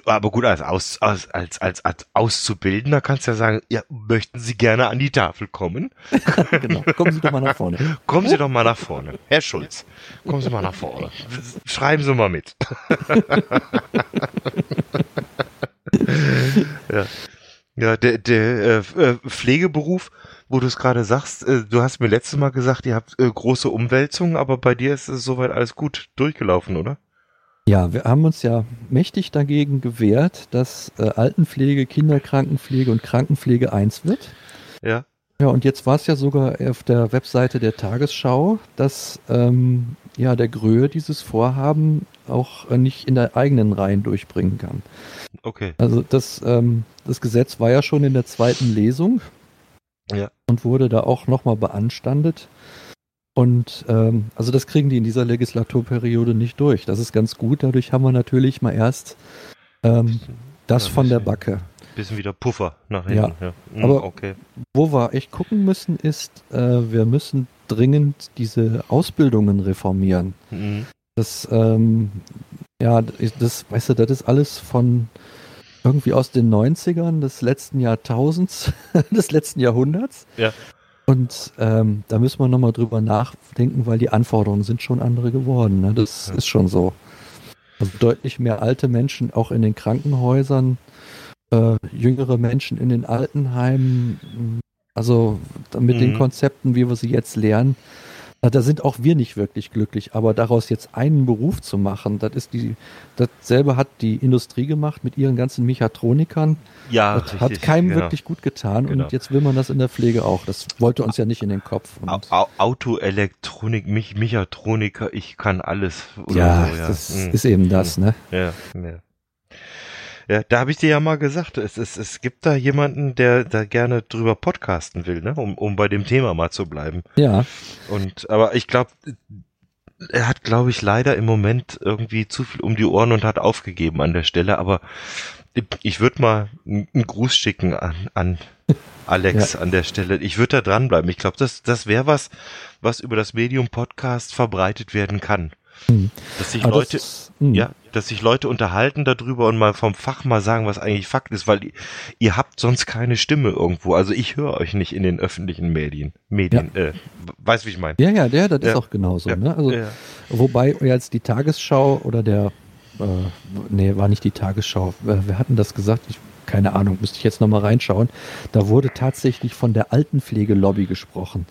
Aber gut, als, Aus, als, als, als, als Auszubildender kannst du ja sagen, ja, möchten Sie gerne an die Tafel kommen? genau. Kommen Sie doch mal nach vorne. Kommen Sie doch mal nach vorne. Herr Schulz, kommen Sie mal nach vorne. Schreiben Sie mal mit. ja. Ja, der, der äh, äh, Pflegeberuf, wo du es gerade sagst, äh, du hast mir letztes Mal gesagt, ihr habt äh, große Umwälzungen, aber bei dir ist es soweit alles gut durchgelaufen, oder? Ja, wir haben uns ja mächtig dagegen gewehrt, dass äh, Altenpflege, Kinderkrankenpflege und Krankenpflege eins wird. Ja. Ja, und jetzt war es ja sogar auf der Webseite der Tagesschau, dass ähm, ja der Gröhe dieses Vorhaben auch äh, nicht in der eigenen Reihen durchbringen kann. Okay. Also das, ähm, das Gesetz war ja schon in der zweiten Lesung Ja. und wurde da auch nochmal beanstandet. Und ähm, also das kriegen die in dieser Legislaturperiode nicht durch. Das ist ganz gut. Dadurch haben wir natürlich mal erst ähm, das Ja, von der Backe. Bisschen wieder Puffer nach hinten. Ja. Hm, aber- okay. Wo wir echt gucken müssen, ist, äh, wir müssen dringend diese Ausbildungen reformieren. Mhm. Das, ähm, ja, das, weißt du, das ist alles von irgendwie aus den 90ern des letzten Jahrtausends, des letzten Jahrhunderts. Ja. Und ähm, da müssen wir nochmal drüber nachdenken, weil die Anforderungen sind schon andere geworden. Ne? Das Ja. ist schon so. Also deutlich mehr alte Menschen auch in den Krankenhäusern, äh, jüngere Menschen in den Altenheimen. Also mit den Mhm. Konzepten, wie wir sie jetzt lernen, da sind auch wir nicht wirklich glücklich. Aber daraus jetzt einen Beruf zu machen, das ist die, dasselbe hat die Industrie gemacht mit ihren ganzen Mechatronikern. Ja, Das hat richtig, keinem genau. wirklich gut getan Genau. und jetzt will man das in der Pflege auch. Das wollte uns ja nicht in den Kopf. Und Au- Au- Auto, Elektronik, Mich Mechatroniker, ich kann alles. oder ja, so, das Mhm. ist eben das, ne? Ja, ja. Ja, da habe ich dir ja mal gesagt, es, es, es gibt da jemanden, der da gerne drüber podcasten will, ne? um, um bei dem Thema mal zu bleiben. Ja, Und aber ich glaube, er hat, glaube ich, leider im Moment irgendwie zu viel um die Ohren und hat aufgegeben an der Stelle, aber ich würde mal einen Gruß schicken an, an Alex ja. an der Stelle. Ich würde da dranbleiben. Ich glaube, das, das wäre was, was über das Medium Podcast verbreitet werden kann. Hm. Dass sich Leute, das ist, hm. ja, dass sich Leute unterhalten darüber und mal vom Fach mal sagen, was eigentlich Fakt ist, weil ihr, habt sonst keine Stimme irgendwo. Also ich höre euch nicht in den öffentlichen Medien. Medien, ja. äh, weißt wie ich meine? Ja, ja, ja, das ja. ist auch genauso. Ja. Ne? Also, wobei jetzt die Tagesschau oder der, äh, nee, war nicht die Tagesschau. Wir hatten das gesagt. Ich keine Ahnung, müsste ich jetzt nochmal reinschauen. Da wurde tatsächlich von der Altenpflegelobby gesprochen.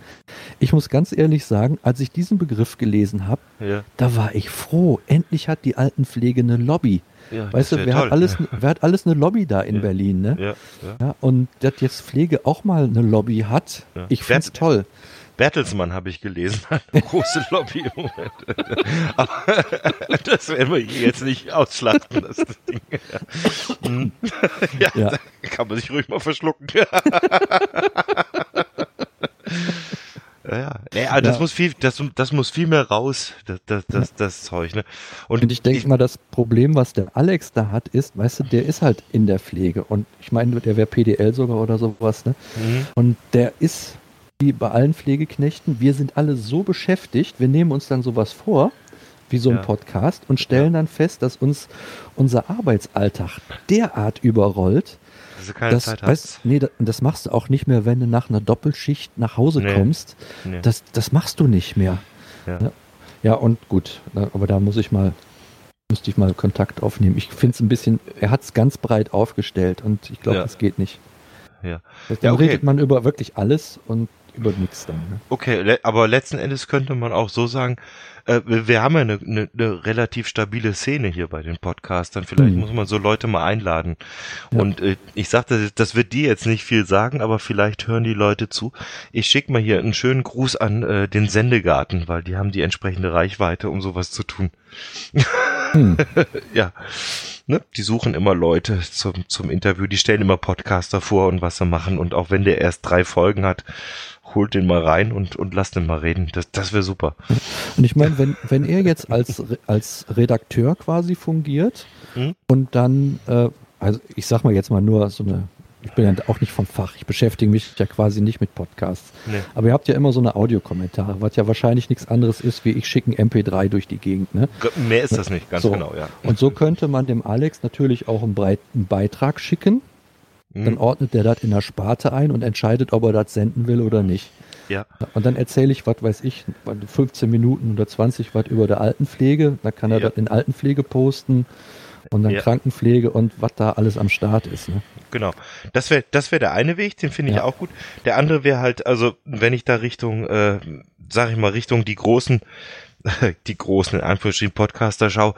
Ich muss ganz ehrlich sagen, als ich diesen Begriff gelesen habe, ja. da war ich froh. Endlich hat die Altenpflege eine Lobby. Ja, weißt du, wer hat, alles, wer hat alles eine Lobby da in ja. Berlin, ne? Ja, ja. und dass jetzt Pflege auch mal eine Lobby hat, ich finde es toll. Bertelsmann habe ich gelesen, hat eine große Lobby. Aber das werden wir jetzt nicht ausschlachten, das Ding. Hm. Ja, ja. kann man sich ruhig mal verschlucken. Ja, ja. das ja. muss viel, das, das muss viel mehr raus, das, das, das, das Zeug, ne? Und, und ich denke mal, das Problem, was der Alex da hat, ist, weißt du, der ist halt in der Pflege und ich meine, der wäre PDL sogar oder sowas, ne? Mhm. Und der ist wie bei allen Pflegeknechten, wir sind alle so beschäftigt, wir nehmen uns dann sowas vor, wie so ein ja. Podcast, und stellen ja. dann fest, dass uns unser Arbeitsalltag derart überrollt, dass du keine das, Zeit hast. Weißt, nee, das, das, machst du auch nicht mehr, wenn du nach einer Doppelschicht nach Hause nee. kommst. Nee. Das, das machst du nicht mehr. Ja. ja, und gut, aber da muss ich mal müsste ich mal Kontakt aufnehmen. Ich finde es ein bisschen, er hat es ganz breit aufgestellt und ich glaube, ja. das geht nicht. Ja. Dann ja, okay. redet man über wirklich alles und über nichts dann. Ne? Okay, aber letzten Endes könnte man auch so sagen, äh, wir haben ja eine, eine, eine, relativ stabile Szene hier bei den Podcastern. Vielleicht mhm. muss man so Leute mal einladen. Ja. Und äh, ich sagte, das wird dir jetzt nicht viel sagen, aber vielleicht hören die Leute zu. Ich schicke mal hier einen schönen Gruß an äh, den Sendegarten, weil die haben die entsprechende Reichweite, um sowas zu tun. Mhm. ja. Ne? Die suchen immer Leute zum, zum Interview, die stellen immer Podcaster vor und was sie machen. Und auch wenn der erst drei Folgen hat, holt den mal rein und, und lasst den mal reden. Das, das wäre super. Und ich meine, wenn, wenn er jetzt als, als Redakteur quasi fungiert hm? und dann, äh, also ich sag mal jetzt mal nur so eine, ich bin ja auch nicht vom Fach, ich beschäftige mich ja quasi nicht mit Podcasts. Nee. Aber ihr habt ja immer so eine Audiokommentare, was ja wahrscheinlich nichts anderes ist, wie ich schicke ein MP3 durch die Gegend. Ne? Mehr ist das nicht, ganz so. genau, ja. Und so könnte man dem Alex natürlich auch einen, breiten Beitrag schicken Mhm. Dann ordnet der das in der Sparte ein und entscheidet, ob er das senden will oder nicht. Ja. Und dann erzähle ich, was weiß ich, 15 Minuten oder 20 was über der Altenpflege. Da kann er ja. das in Altenpflege posten und dann ja. Krankenpflege und was da alles am Start ist. Ne? Genau. Das wäre das wäre der eine Weg, den finde ich ja. auch gut. Der andere wäre halt, also wenn ich da Richtung, äh, sag ich mal, Richtung die großen die großen, in Anführungsstrichen, Podcaster schau,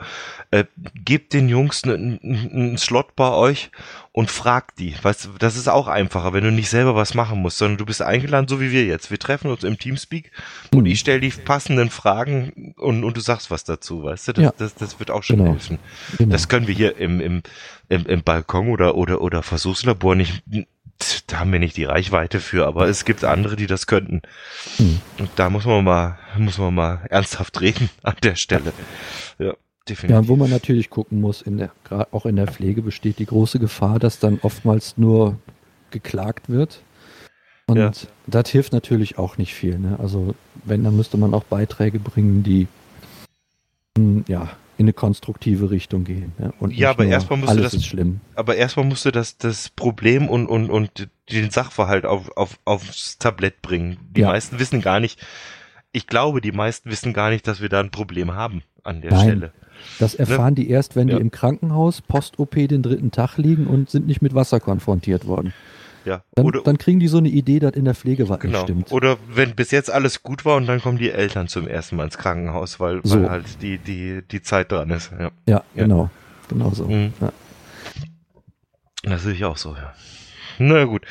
äh, gebt den Jungs einen, einen Slot bei euch und fragt die. Weißt das ist auch einfacher, wenn du nicht selber was machen musst, sondern du bist eingeladen, so wie wir jetzt. Wir treffen uns im Teamspeak und ich stelle die passenden Fragen und, und du sagst was dazu, weißt du? Das, ja. das, das wird auch schon genau. helfen. Genau. Das können wir hier im, im, im, im Balkon oder, oder, oder Versuchslabor nicht, da haben wir nicht die Reichweite für, aber es gibt andere, die das könnten. Hm. Und da muss man mal, muss man mal ernsthaft reden an der Stelle. Ja. Definitiv. Ja, wo man natürlich gucken muss, in der, auch in der Pflege besteht die große Gefahr, dass dann oftmals nur geklagt wird. Und ja. das hilft natürlich auch nicht viel. Ne? Also wenn, dann müsste man auch Beiträge bringen, die hm, ja, in eine konstruktive Richtung gehen. Ja, und ja aber erstmal musst du das, schlimm. aber erstmal musst du das, das Problem und, und, und den Sachverhalt auf, auf, aufs Tablett bringen. Die ja. meisten wissen gar nicht, ich glaube, die meisten wissen gar nicht, dass wir da ein Problem haben an der Nein. Stelle. Das ne? erfahren ne? die erst, wenn ja. die im Krankenhaus Post-OP den dritten Tag liegen und sind nicht mit Wasser konfrontiert worden. Ja. Dann, oder, dann kriegen die so eine Idee, dass in der Pflege was genau. nicht stimmt. Oder wenn bis jetzt alles gut war und dann kommen die Eltern zum ersten Mal ins Krankenhaus, weil, so. weil halt die, die, die Zeit dran ist. Ja, ja, ja. genau. Genau so. Mhm. Ja. Das sehe ich auch so, ja. Na gut.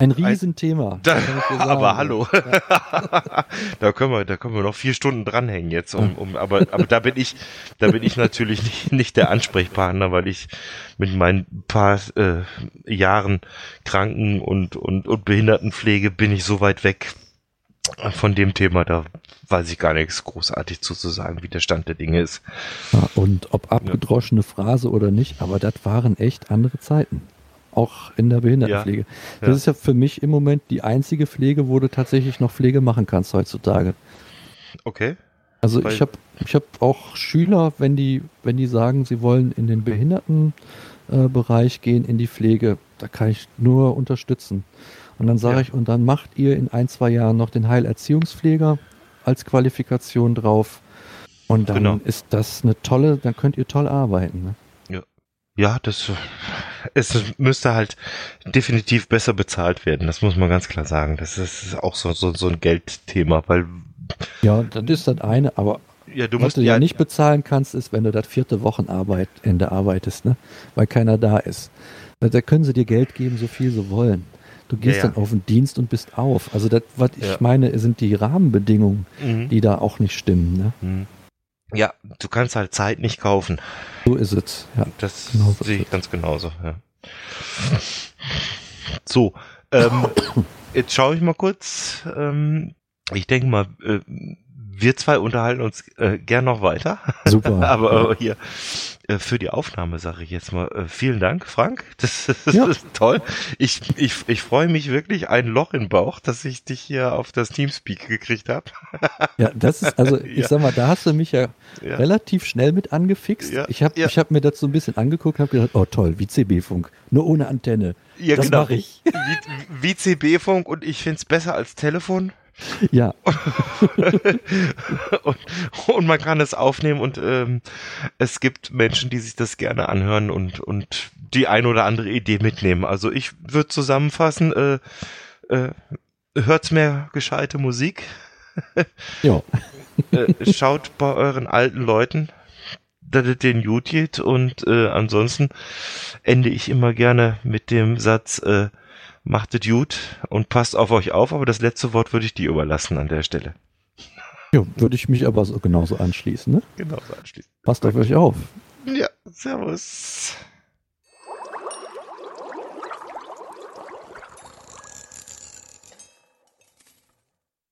Ein Riesenthema. Da, aber hallo. Ja. da können wir, da können wir noch vier Stunden dranhängen jetzt. Um, um, aber, aber da bin ich, da bin ich natürlich nicht, nicht der Ansprechpartner, weil ich mit meinen paar äh, Jahren Kranken und, und, und Behindertenpflege bin ich so weit weg. von dem Thema, da weiß ich gar nichts großartig zu, zu sagen, wie der Stand der Dinge ist. Ja, und ob abgedroschene Phrase oder nicht, aber das waren echt andere Zeiten. Auch in der Behindertenpflege. Das ja. ist ja für mich im Moment die einzige Pflege, wo du tatsächlich noch Pflege machen kannst heutzutage. Okay. Also Weil- ich habe ich hab auch Schüler, wenn die, wenn die sagen, sie wollen in den Behindertenbereich äh, gehen, in die Pflege, da kann ich nur unterstützen. Und dann sage Ja. ich, und dann macht ihr in ein, zwei Jahren noch den Heilerziehungspfleger als Qualifikation drauf. Und dann Genau. ist das eine tolle, dann könnt ihr toll arbeiten. Ne? Ja, das es müsste halt definitiv besser bezahlt werden. Das muss man ganz klar sagen. Das ist auch so, so, so ein Geldthema, weil Ja, das ist das eine, aber ja, du was musst du ja nicht bezahlen kannst, ist, wenn du das vierte Wochenende arbeitest, ne? weil keiner da ist. Da, da können sie dir Geld geben, so viel sie wollen. Du gehst Ja, ja. dann auf den Dienst und bist auf. Also das, was Ja. ich meine, sind die Rahmenbedingungen, Mhm. die da auch nicht stimmen. Ne? Mhm. Ja, du kannst halt Zeit nicht kaufen. So ist es. Ja. Das Genau so sehe ich ganz genauso. Ja. So, ähm, jetzt schaue ich mal kurz. Ähm, ich denke mal, äh, wir zwei unterhalten uns äh, gern noch weiter. Super. Aber äh, hier äh, für die Aufnahme sage ich jetzt mal äh, vielen Dank, Frank. Das, das Ja. ist toll. Ich, ich, ich freue mich wirklich ein Loch im Bauch, dass ich dich hier auf das Teamspeak gekriegt habe. ja, das ist, also ich Ja. sag mal, da hast du mich ja, Ja. relativ schnell mit angefixt. Ja, Ich habe ich hab mir das so ein bisschen angeguckt und habe gedacht, oh toll, wie CB-Funk, nur ohne Antenne. Ja, das genau. mache ich. Wie, wie CB-Funk und ich find's besser als Telefon. Ja, und, und man kann es aufnehmen und ähm, es gibt Menschen, die sich das gerne anhören und, und die ein oder andere Idee mitnehmen. Also ich würde zusammenfassen, äh, äh, hört's mehr gescheite Musik, ja. äh, schaut bei euren alten Leuten, dass es den gut geht und äh, ansonsten ende ich immer gerne mit dem Satz, äh, macht es gut und passt auf euch auf, aber das letzte Wort würde ich dir überlassen an der Stelle. ja würde ich mich aber so genauso anschließen. Ne? Genau so anschließend. Passt auf euch auf. Ja, servus.